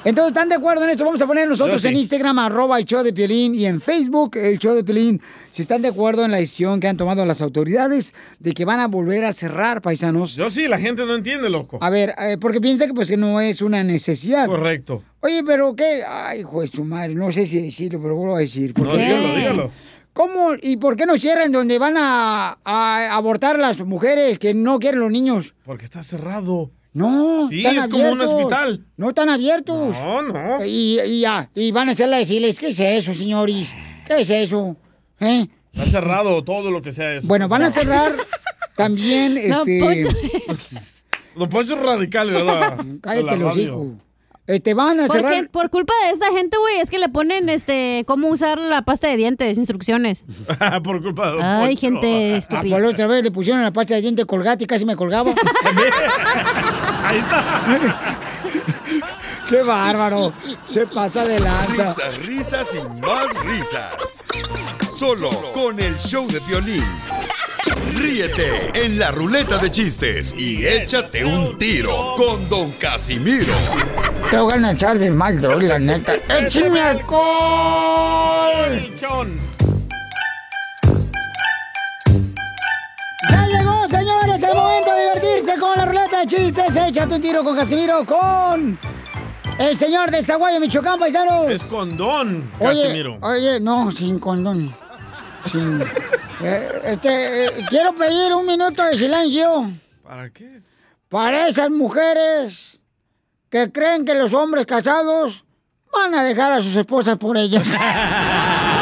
Entonces, ¿están de acuerdo en esto? Vamos a poner nosotros sí. en Instagram, arroba el show de Piolín, y en Facebook, el show de Piolín, si están de acuerdo en la decisión que han tomado las autoridades de que van a volver a cerrar, paisanos. Yo sí, la gente no entiende, loco. A ver, eh, porque piensa que pues que no es una necesidad. Correcto. Oye, pero qué, ay, hijo de su madre, no sé si decirlo, pero vuelvo a decir. ¿Por No, dígalo, dígalo. ¿Cómo y por qué no cierran donde van a, a abortar las mujeres que no quieren los niños? Porque está cerrado. No, Sí, están es como un hospital. No están abiertos. No, no. Y, y ya, y van a hacerla decirles, ¿qué es eso, señores? ¿Qué es eso? ¿Eh? Está cerrado todo lo que sea eso. Bueno, van a cerrar también, este... Poncho. Don Poncho es radical, ¿verdad? Cállate los hijos. Este, van a Porque cerrar... por culpa de esta gente, güey, es que le ponen este cómo usar la pasta de dientes, instrucciones. Por culpa de Ay, Poncho. gente Ah, estúpida. pues la otra vez le pusieron la pasta de diente colgate y casi me colgaba. Ahí está. ¡Qué bárbaro! Se pasa de lanza. Risas, risas y más risas. Solo con el show de violín. Ríete en la ruleta de chistes y échate un tiro con Don Casimiro. Te voy a echar de mal, droga, la neta. ¡Échame alcohol! ¡Ya llegó, señores! ¡El momento de divertirse con la ruleta de chistes! Échate un tiro con Casimiro, con el señor de Zaguayo, Michoacán, paisano. Es condón, Oye, Casimiro. oye, no, sin condón. Sin... Eh, este, eh, quiero pedir un minuto de silencio ¿Para qué? para esas mujeres que creen que los hombres casados van a dejar a sus esposas por ellas.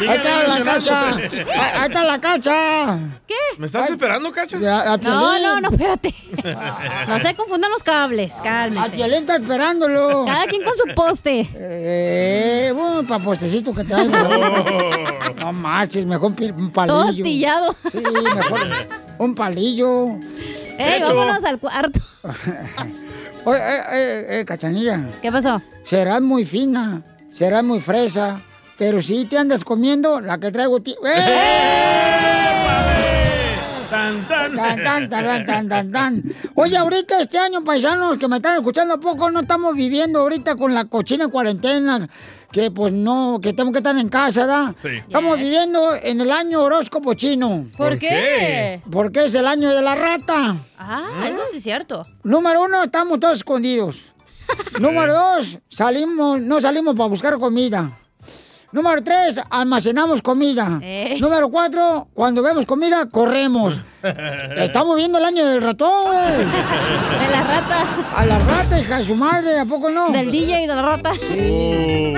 Ahí está la cacha. Ahí está la cacha. ¿Qué? ¿Me estás esperando, Cacha? Ya, a No, no, no, espérate. No se confundan los cables, A cálmense. Piolín está esperándolo. Cada quien con su poste. Eh, bueno, para postecito que traigo. No marches, mejor un palillo. Todo astillado. Sí, mejor un palillo. Ey, Hecho. vámonos al cuarto. Oye, eh, eh, eh, cachanilla, ¿Qué pasó? serás muy fina, serás muy fresa, pero si te andas comiendo la que traigo ti. ¡Eh! Tan, tan. Tan, tan, tan, tan, tan, tan. Oye, ahorita este año, paisanos que me están escuchando a poco, no estamos viviendo ahorita con la cochina cuarentena, que pues no, que tenemos que estar en casa, ¿verdad? Sí. Estamos viviendo en el año horóscopo chino. ¿Por qué? Porque es el año de la rata. Ah, eso sí es cierto. Número uno, estamos todos escondidos. Número dos, salimos, no salimos para buscar comida. Número tres, almacenamos comida. Eh. Número cuatro, cuando vemos comida, corremos. Estamos viendo el año del ratón, güey. De la rata. A la rata, hija de su madre, ¿a poco no? Del DJ y de la rata. Sí.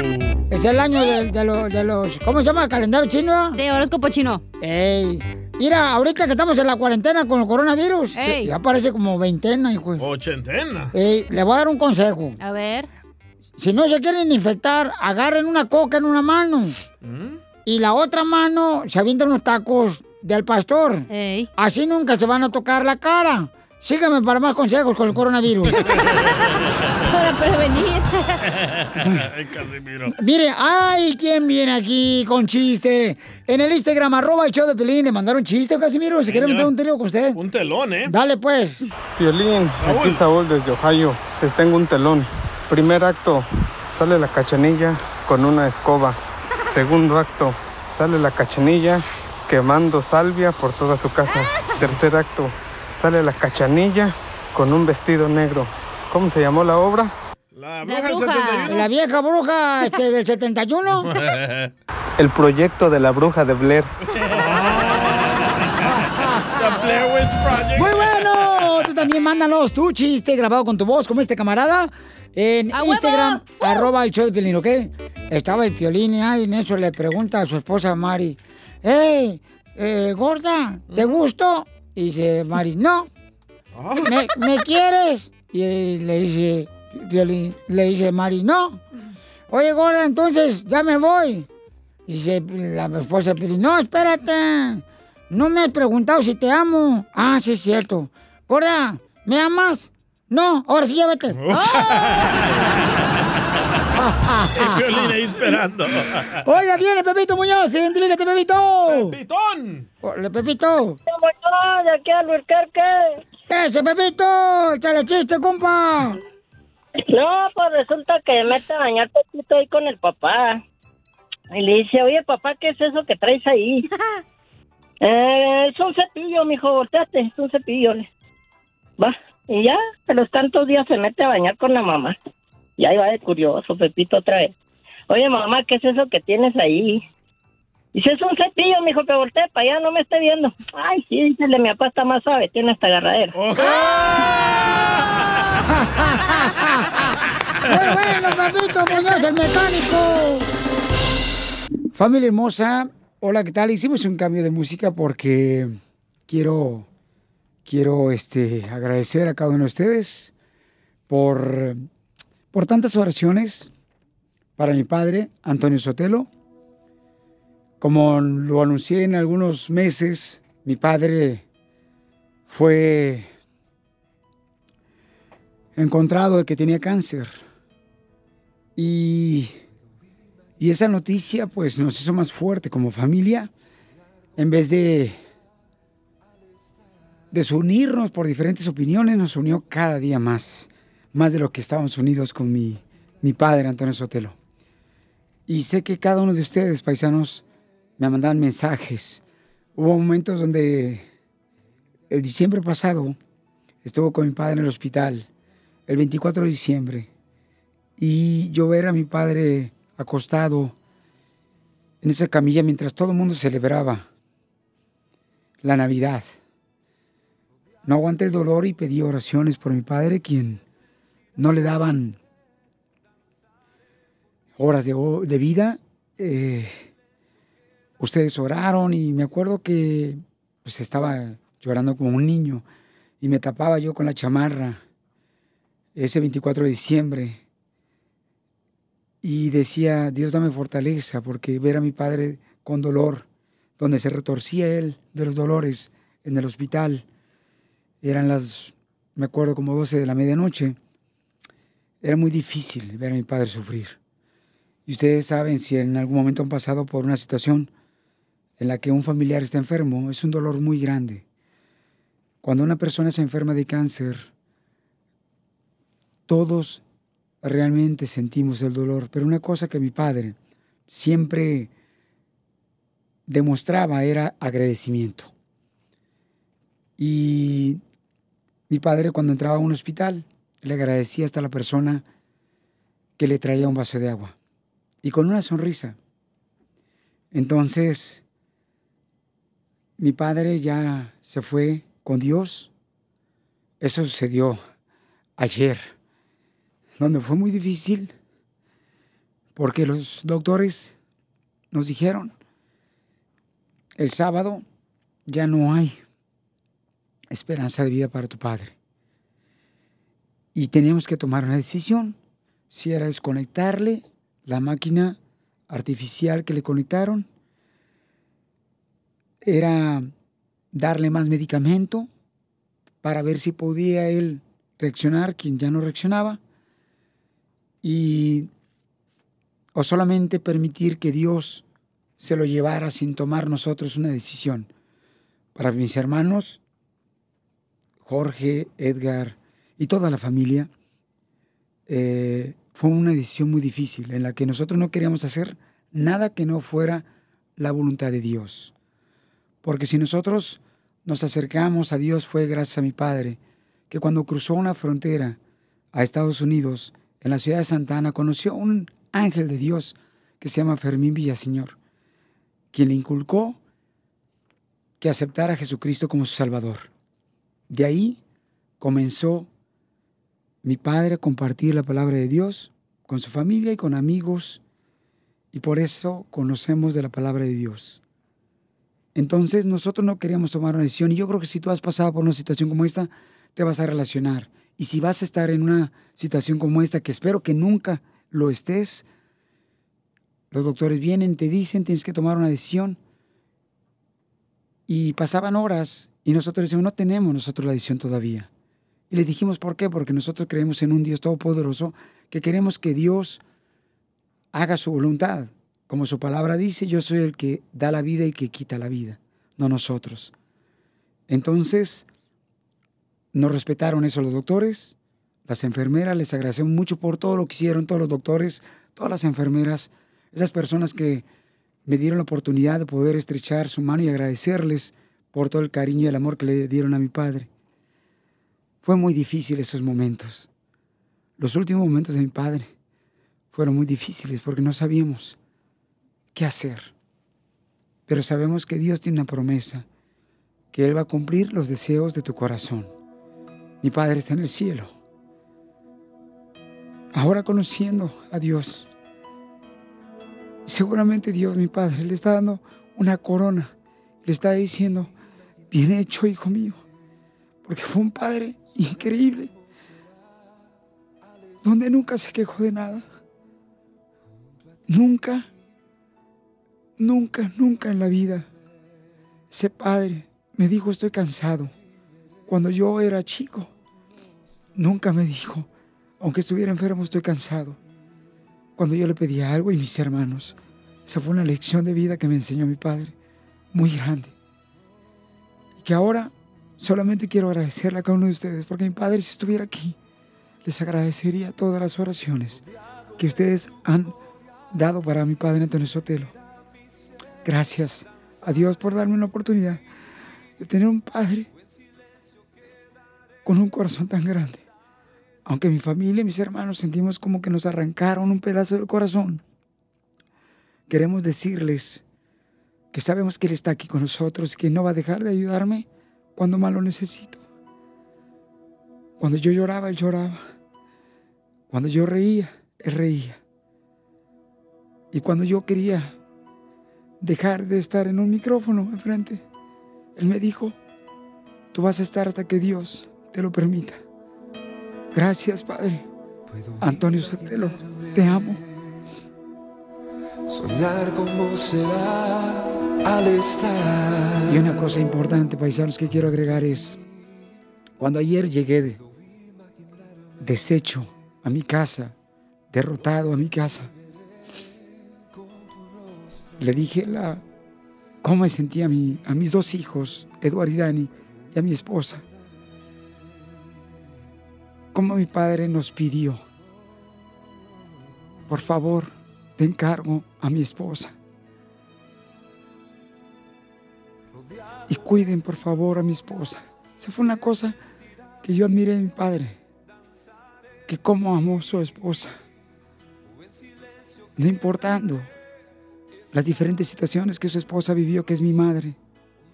Es el año de, lo- de los. ¿Cómo se llama? ¿Calendario chino? Sí, horóscopo chino. Ey. Mira, ahorita que estamos en la cuarentena con el coronavirus, Ey. ya parece como veintena, hijo. Ochentena. Ey, le voy a dar un consejo. A ver. Si no se quieren infectar, agarren una coca en una mano. Y la otra mano se avientan unos tacos del pastor. Así nunca se van a tocar la cara. Síganme para más consejos con el coronavirus. Para prevenir. Ay, Casimiro. Mire, ay, ¿quién viene aquí con chiste? En el Instagram, arroba el show de Pelín, le mandaron chiste, Casimiro. ¿Se quiere meter un trío con usted? Un telón, ¿eh? Dale, pues. Violín, aquí Saúl desde Ohio. Les tengo un telón. Primer acto, sale la cachanilla con una escoba. Segundo acto, sale la cachanilla quemando salvia por toda su casa. Tercer acto, sale la cachanilla con un vestido negro. ¿Cómo se llamó la obra? La bruja del 71. La vieja bruja este, del 71. El proyecto de la bruja de Blair. también mándanos tu chiste grabado con tu voz, como este camarada, en ¡A Instagram, arroba el show de Piolín, ¿ok? Estaba el Piolín y ahí en eso le pregunta a su esposa Mari, hey, eh, gorda, ¿te gusto? Y dice Mari, no. ¿Me, me quieres? Y le dice Piolín, le dice Mari, no. Oye, gorda, entonces ya me voy. Y dice la esposa Piolín, no, espérate. No me has preguntado si te amo. Ah, sí es cierto. Gorda, ¿me amas? No, ahora sí ya vete. El violín ahí esperando. Oiga, viene Pepito Muñoz, identifícate, Pepito. ¡Pepitón! Hola, Pepito. de aquí al Burquerque. Ese, Pepito, échale chiste, compa. No, pues resulta que me mete a bañar Pepito ahí con el papá. Y le dice, oye, papá, ¿qué es eso que traes ahí? eh, es un cepillo, mijo, volteate, es un cepillo. le- Va, y ya, a los tantos días se mete a bañar con la mamá. Y ahí va de curioso, Pepito otra vez. Oye, mamá, ¿qué es eso que tienes ahí? Dice, es un cepillo, mijo, que voltee para allá, no me esté viendo. Ay, sí, dísele, mi papá está más suave, tiene hasta agarradero. Muy bueno, Pepito Muñoz, el mecánico. Familia hermosa, hola, ¿qué tal? Hicimos un cambio de música porque quiero, quiero este, agradecer a cada uno de ustedes por, por tantas oraciones para mi padre, Antonio Sotelo. Como lo anuncié en algunos meses, mi padre fue encontrado de que tenía cáncer. Y, y esa noticia pues nos hizo más fuerte como familia. En vez de desunirnos por diferentes opiniones, nos unió cada día más. Más de lo que estábamos unidos con mi, mi padre, Antonio Sotelo. Y sé que cada uno de ustedes, paisanos, me mandaban mensajes. Hubo momentos donde el diciembre pasado estuvo con mi padre en el hospital, el 24 de diciembre, y yo ver a mi padre acostado en esa camilla mientras todo el mundo celebraba la Navidad. No aguanté el dolor y pedí oraciones por mi padre, quien no le daban horas de, vida. Eh, ustedes oraron y me acuerdo que pues estaba llorando como un niño y me tapaba yo con la chamarra ese 24 de diciembre y decía, Dios dame fortaleza porque ver a mi padre con dolor, donde se retorcía él de los dolores en el hospital, eran las, me acuerdo, como 12 de la medianoche, era muy difícil ver a mi padre sufrir. Y ustedes saben, si en algún momento han pasado por una situación en la que un familiar está enfermo, es un dolor muy grande. Cuando una persona se enferma de cáncer, todos realmente sentimos el dolor, pero una cosa que mi padre siempre demostraba era agradecimiento. Y mi padre cuando entraba a un hospital le agradecía hasta la persona que le traía un vaso de agua y con una sonrisa. Entonces, mi padre ya se fue con Dios. Eso sucedió ayer, donde fue muy difícil, porque los doctores nos dijeron, el sábado ya no hay esperanza de vida para tu padre. Y teníamos que tomar una decisión, si era desconectarle la máquina artificial que le conectaron, era darle más medicamento para ver si podía él reaccionar, quien ya no reaccionaba, y o solamente permitir que Dios se lo llevara sin tomar nosotros una decisión. Para mis hermanos, Jorge, Edgar y toda la familia, eh, fue una decisión muy difícil en la que nosotros no queríamos hacer nada que no fuera la voluntad de Dios. Porque si nosotros nos acercamos a Dios fue gracias a mi padre, que cuando cruzó una frontera a Estados Unidos, en la ciudad de Santa Ana, conoció un ángel de Dios que se llama Fermín Villaseñor, quien le inculcó que aceptara a Jesucristo como su Salvador. De ahí comenzó mi padre a compartir la palabra de Dios con su familia y con amigos, y por eso conocemos de la palabra de Dios. Entonces nosotros no queríamos tomar una decisión y yo creo que si tú has pasado por una situación como esta, te vas a relacionar. Y si vas a estar en una situación como esta, que espero que nunca lo estés, los doctores vienen, te dicen, tienes que tomar una decisión. Y pasaban horas y nosotros decimos, no tenemos nosotros la decisión todavía. Y les dijimos, ¿por qué? Porque nosotros creemos en un Dios todopoderoso, que queremos que Dios haga su voluntad. Como su palabra dice, yo soy el que da la vida y que quita la vida, no nosotros. Entonces, nos respetaron eso los doctores, las enfermeras, les agradecemos mucho por todo lo que hicieron todos los doctores, todas las enfermeras, esas personas que me dieron la oportunidad de poder estrechar su mano y agradecerles por todo el cariño y el amor que le dieron a mi padre. Fue muy difícil esos momentos. Los últimos momentos de mi padre fueron muy difíciles porque no sabíamos qué hacer. Pero sabemos que Dios tiene una promesa, que Él va a cumplir los deseos de tu corazón. Mi Padre está en el cielo. Ahora conociendo a Dios, seguramente Dios, mi Padre, le está dando una corona. Le está diciendo, bien hecho, hijo mío, porque fue un Padre increíble, donde nunca se quejó de nada. Nunca, nunca, nunca en la vida ese padre me dijo estoy cansado. Cuando yo era chico, nunca me dijo, aunque estuviera enfermo, estoy cansado. Cuando yo le pedía algo y mis hermanos, esa fue una lección de vida que me enseñó mi padre, muy grande. Y que ahora Solamente quiero agradecerle a cada uno de ustedes, porque mi padre, si estuviera aquí, les agradecería todas las oraciones que ustedes han dado para mi padre Antonio Sotelo. Gracias a Dios por darme la oportunidad de tener un padre con un corazón tan grande. Aunque mi familia y mis hermanos sentimos como que nos arrancaron un pedazo del corazón, queremos decirles que sabemos que Él está aquí con nosotros que no va a dejar de ayudarme cuando más lo necesito. Cuando yo lloraba, Él lloraba. Cuando yo reía, Él reía. Y cuando yo quería dejar de estar en un micrófono enfrente, Él me dijo, tú vas a estar hasta que Dios te lo permita. Gracias, Padre. Antonio Sotelo, te amo. Soñar como será al. Y una cosa importante, paisanos, que quiero agregar es, cuando ayer llegué de, deshecho a mi casa, derrotado a mi casa, le dije la, cómo me sentía a, mi, a mis dos hijos, Eduardo y Dani, y a mi esposa. como mi padre nos pidió. Por favor, te encargo a mi esposa. Y cuiden, por favor, a mi esposa. Esa fue una cosa que yo admiré de mi padre. Que cómo amó a su esposa. No importando las diferentes situaciones que su esposa vivió, que es mi madre.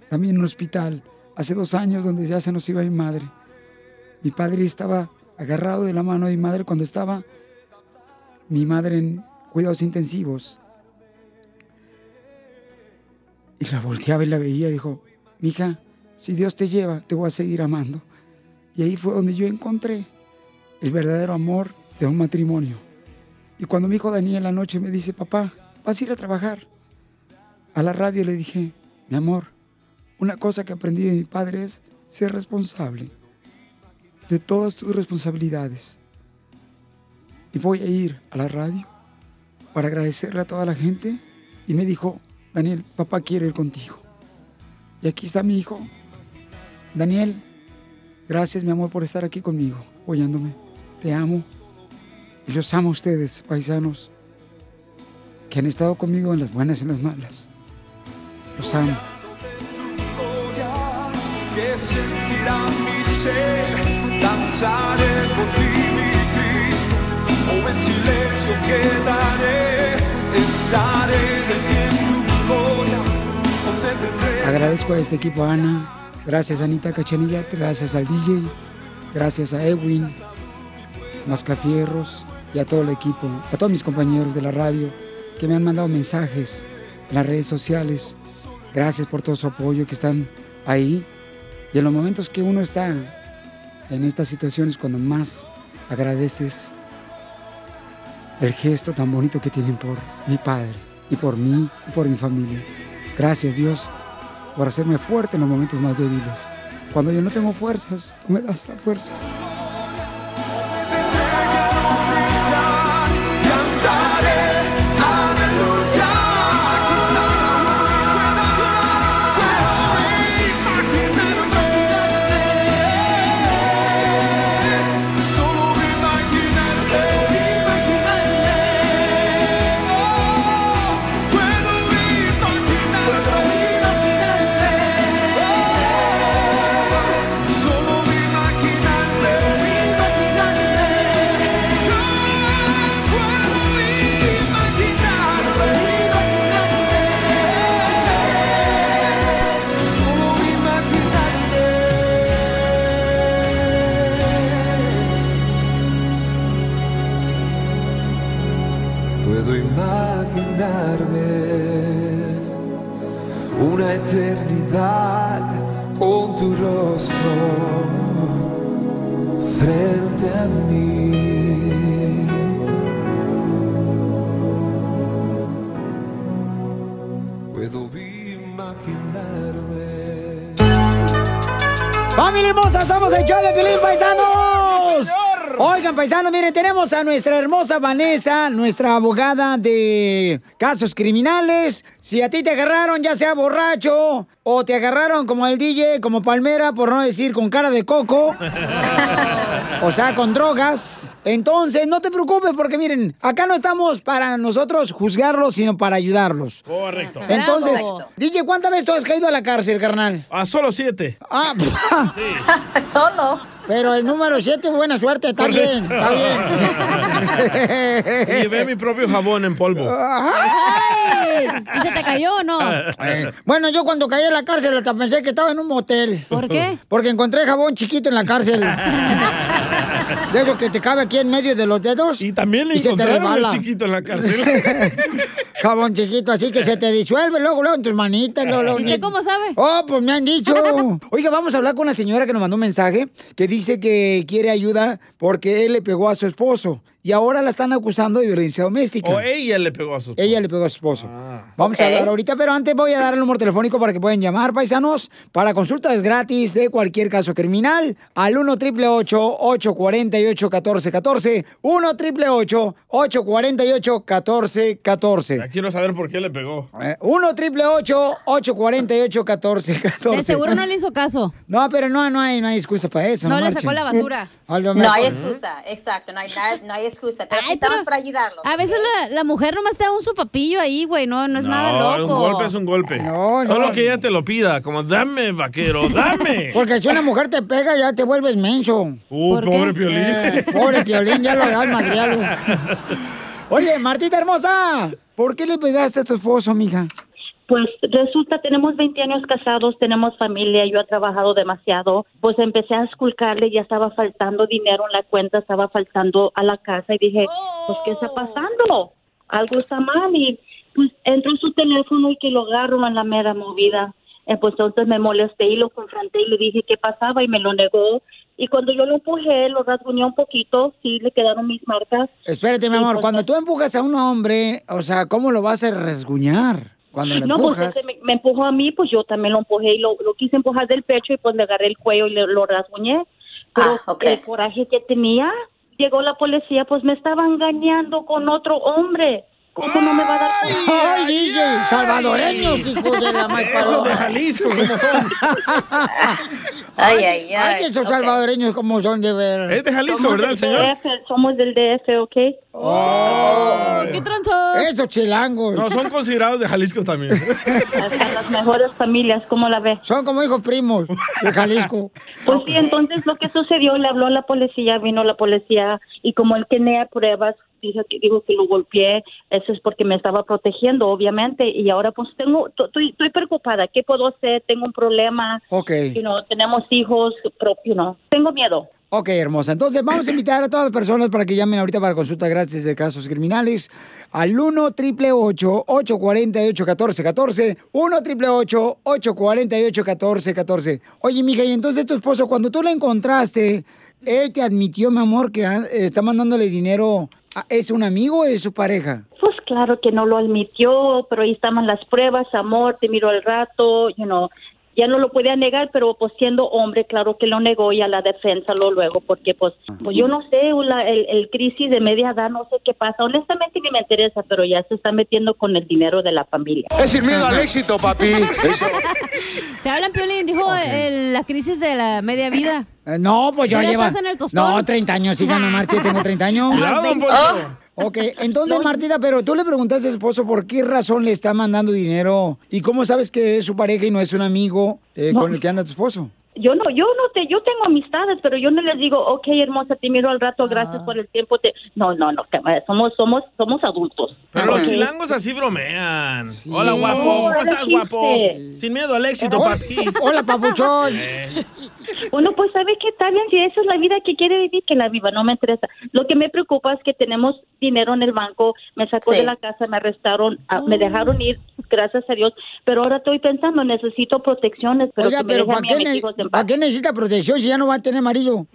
También en un hospital, hace dos años, donde ya se nos iba mi madre. Mi padre estaba agarrado de la mano de mi madre cuando estaba mi madre en cuidados intensivos. Y la volteaba y la veía y dijo, mija, si Dios te lleva, te voy a seguir amando. Y ahí fue donde yo encontré el verdadero amor de un matrimonio. Y cuando mi hijo Daniel la noche me dice, papá, vas a ir a trabajar. A la radio le dije, mi amor, una cosa que aprendí de mi padre es ser responsable de todas tus responsabilidades. Y voy a ir a la radio para agradecerle a toda la gente. Y me dijo, Daniel, papá quiere ir contigo. Y aquí está mi hijo. Daniel, gracias mi amor por estar aquí conmigo, apoyándome. Te amo. Y los amo a ustedes, paisanos, que han estado conmigo en las buenas y en las malas. Los amo. que por ti, mi o en silencio quedaré, estaré de pie Agradezco a este equipo, Ana. Gracias, Anita Cachanilla. Gracias al DJ. Gracias a Edwin, Mascafierros y a todo el equipo. A todos mis compañeros de la radio que me han mandado mensajes en las redes sociales. Gracias por todo su apoyo que están ahí. Y en los momentos que uno está en estas situaciones, cuando más agradeces el gesto tan bonito que tienen por mi padre y por mí y por mi familia. Gracias Dios por hacerme fuerte en los momentos más débiles. Cuando yo no tengo fuerzas, tú me das la fuerza. Eternidad con tu rostro frente a mí. Puedo imaginarme. ¡Familia hermosa! ¡Somos el show de Pilín Paisanos! Oigan, paisanos, miren, tenemos a nuestra hermosa Vanessa, nuestra abogada de casos criminales. Si a ti te agarraron, ya sea borracho, o te agarraron como el DJ, como Palmera, por no decir con cara de coco, o sea, con drogas, entonces no te preocupes, porque miren, acá no estamos para nosotros juzgarlos, sino para ayudarlos. Correcto. Entonces, DJ, ¿cuántas veces tú has caído a la cárcel, carnal? A solo siete. Ah, solo. Pero el número 7, buena suerte, está bien, está bien. Y llevé mi propio jabón en polvo. Ay. ¿Y se te cayó o no? Eh, Bueno, yo cuando caí en la cárcel hasta pensé que estaba en un motel. ¿Por qué? Porque encontré jabón chiquito en la cárcel. De eso que te cabe aquí en medio de los dedos. Y también le se te encontraron el chiquito en la cárcel. Jabón chiquito, así que se te disuelve luego, luego en tus manitas. Luego, luego. ¿Y usted cómo sabe? Oh, pues me han dicho. Oiga, vamos a hablar con una señora que nos mandó un mensaje que dice que quiere ayuda porque él le pegó a su esposo y ahora la están acusando de violencia doméstica. O ella le pegó a su Ella le pegó a su esposo. Vamos Ok. a hablar ahorita, pero antes voy a dar el número telefónico para que puedan llamar, paisanos, para consultas gratis de cualquier caso criminal al 1 888 848 1414 1 888 848 1414 Ya quiero saber por qué le pegó. 1 888 848 1414 De seguro no le hizo caso. No, pero no, no hay, no hay excusa para eso. No le marchen. sacó la basura. No hay excusa, exacto, no hay, nada- no hay excusa, pero aquí estamos para ayudarlos. A veces la, la mujer nomás te da un sopapillo ahí, güey, no, no es nada loco. un golpe es un golpe. no. Solo que ella te lo pida, como dame, vaquero, dame. Porque si una mujer te pega, ya te vuelves menso. Uh, ¿Por pobre qué? Piolín. Eh, pobre Piolín, ya lo has madreado. Oye, Martita hermosa, ¿por qué le pegaste a tu esposo, mija? Pues resulta, tenemos 20 años casados, tenemos familia, yo he trabajado demasiado. Pues empecé a esculcarle, ya estaba faltando dinero en la cuenta, estaba faltando a la casa y dije, pues, ¿qué está pasando? Algo está mal y pues entró en su teléfono y que lo agarro en la mera movida. Eh, pues entonces me molesté y lo confronté y le dije qué pasaba y me lo negó. Y cuando yo lo empujé, lo rasguñé un poquito, sí, le quedaron mis marcas. Espérate, mi amor, pues, cuando tú empujas a un hombre, o sea, ¿cómo lo vas a resguñar? Cuando No, pues empujas. este me, me empujó a mí, pues yo también lo empujé y lo, lo quise empujar del pecho y pues le agarré el cuello y le, lo rasguñé. Pero Ah, ok. el coraje que tenía, llegó la policía, pues me estaba engañando con otro hombre. ¿Cómo no me va a dar ¡Ay, DJ! Salvadoreños, hijos de la Eso de Jalisco, ¿cómo son? Ay, ay, Ay, esos salvadoreños, como son de ver. Es de Jalisco, Somos ¿verdad, el señor? DF, somos del DF, ¿ok? Oh, ¡Qué tronzo! Esos chilangos. No, son considerados de Jalisco también. Hasta las mejores familias, ¿cómo la ve? Son como hijos primos de Jalisco. Pues sí, entonces lo que sucedió, le habló a la policía, vino la policía y como él tenía pruebas, dijo que, dijo que lo golpeé, eso es porque me estaba protegiendo, obviamente, y ahora pues tengo, to- estoy, estoy preocupada, ¿qué puedo hacer? Tengo un problema, Ok. you know, tenemos hijos, pero, you know, tengo miedo. Ok, hermosa. Entonces vamos a invitar a todas las personas para que llamen ahorita para consulta gratis de casos criminales al 1 888 848 1414 1 888 848 1414 Oye, mija, y entonces tu esposo, cuando tú lo encontraste, él te admitió, mi amor, que ah, está mandándole dinero. a- ¿Es un amigo o es su pareja? Pues claro que no lo admitió, pero ahí estaban las pruebas, amor, te miro al rato, you know, ya no lo podía negar, pero pues siendo hombre, claro que lo negó y a la defensa lo luego, porque pues, pues yo no sé, la- el, el crisis de media edad, no sé qué pasa, honestamente ni me interesa, pero ya se está metiendo con el dinero de la familia. Es sin miedo al éxito, papi. Te hablan, Piolín, dijo el- la crisis de la media vida. Eh, no, pues ya ¿Ya lleva. estás en el tostón? No, 30 años, sí, no marche, tengo 30 años. Don Poncho. Ok, entonces, Martita, pero tú le preguntaste a su esposo por qué razón le está mandando dinero y cómo sabes que es su pareja y no es un amigo eh, No. con el que anda tu esposo. Yo no, yo no te, yo tengo amistades, pero yo no les digo, ok, hermosa, te miro al rato, gracias por el tiempo. Te... No, no, no, somos, somos, somos adultos. Pero los chilangos así bromean. Hola, guapo. ¿Cómo estás, guapo? Sin miedo al éxito, papi. Hola, papuchón. Bueno, pues sabe que está bien, si esa es la vida que quiere vivir, que la viva, no me interesa. Lo que me preocupa es que tenemos dinero en el banco, me sacó Sí. de la casa, me arrestaron, ah, me dejaron ir, gracias a Dios, pero ahora estoy pensando, necesito protecciones, pero Oiga, que me pero ¿para qué, a mis ne- hijos en paz. ¿para qué necesita protección si ya no va a tener marido?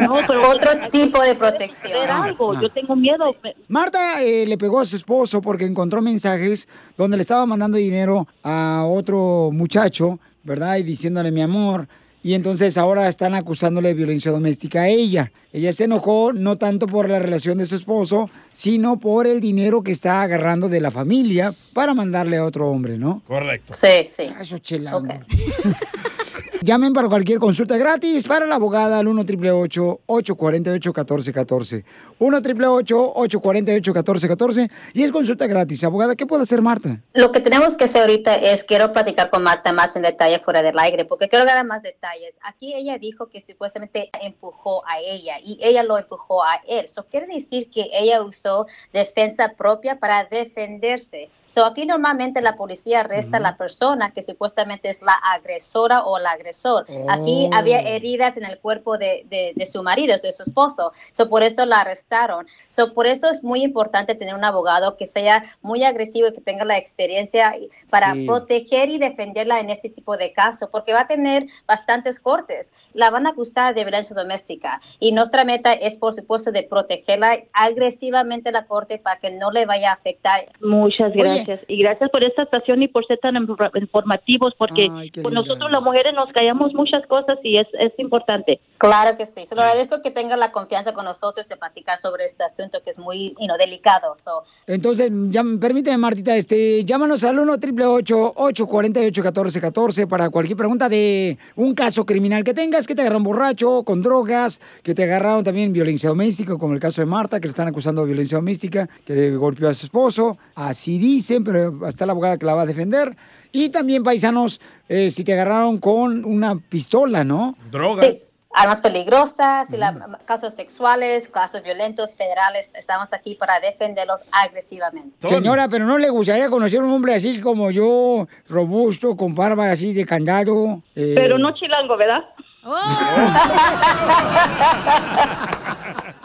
No, pero Otro tipo de protección. Algo, Ah. yo tengo miedo. Marta eh, le pegó a su esposo porque encontró mensajes donde le estaba mandando dinero a otro muchacho, ¿verdad? Y diciéndole mi amor. Y entonces ahora están acusándole de violencia doméstica a ella. Ella se enojó no tanto por la relación de su esposo, sino por el dinero que está agarrando de la familia para mandarle a otro hombre, ¿no? Correcto. Sí, sí. Eso chilango. Llamen para cualquier consulta gratis para la abogada al 1 888 848 1414 1 888 848 1414 y es consulta gratis. Abogada, ¿qué puede hacer Marta? Lo que tenemos que hacer ahorita es, quiero platicar con Marta más en detalle fuera del aire, porque quiero dar más detalles. Aquí ella dijo que supuestamente empujó a ella y ella lo empujó a él. Eso quiere decir que ella usó defensa propia para defenderse. So aquí normalmente la policía arresta a la persona que supuestamente es la agresora o la agresora agresor. Aquí Oh. había heridas en el cuerpo de, de- de su marido, de su esposo. So, por eso la arrestaron. So, por eso es muy importante tener un abogado que sea muy agresivo y que tenga la experiencia para Sí. proteger y defenderla en este tipo de casos, porque va a tener bastantes cortes. La van a acusar de violencia doméstica y nuestra meta es, por supuesto, de protegerla agresivamente en la corte para que no le vaya a afectar. Muchas gracias. Y gracias por esta estación y por ser tan infor- informativos, porque qué por linda. nosotros las mujeres nos callamos muchas cosas y es, es importante. Claro que sí. Se lo agradezco que tenga la confianza con nosotros de platicar sobre este asunto que es muy you know, delicado. So, Entonces, ya, permíteme, Martita, este, llámanos al 1 888 848 1414 para cualquier pregunta de un caso criminal que tengas, que te agarraron borracho, con drogas, que te agarraron también violencia doméstica, como el caso de Marta, que le están acusando de violencia doméstica, que le golpeó a su esposo. Así dicen, pero hasta la abogada que la va a defender. Y también, paisanos, eh, si te agarraron con una pistola, ¿no? Sí, armas peligrosas, y la- casos sexuales, casos violentos federales. Estamos aquí para defenderlos agresivamente. Señora, pero no le gustaría conocer un hombre así como yo, robusto, con barba así de candado. eh, Pero no chilango, ¿verdad?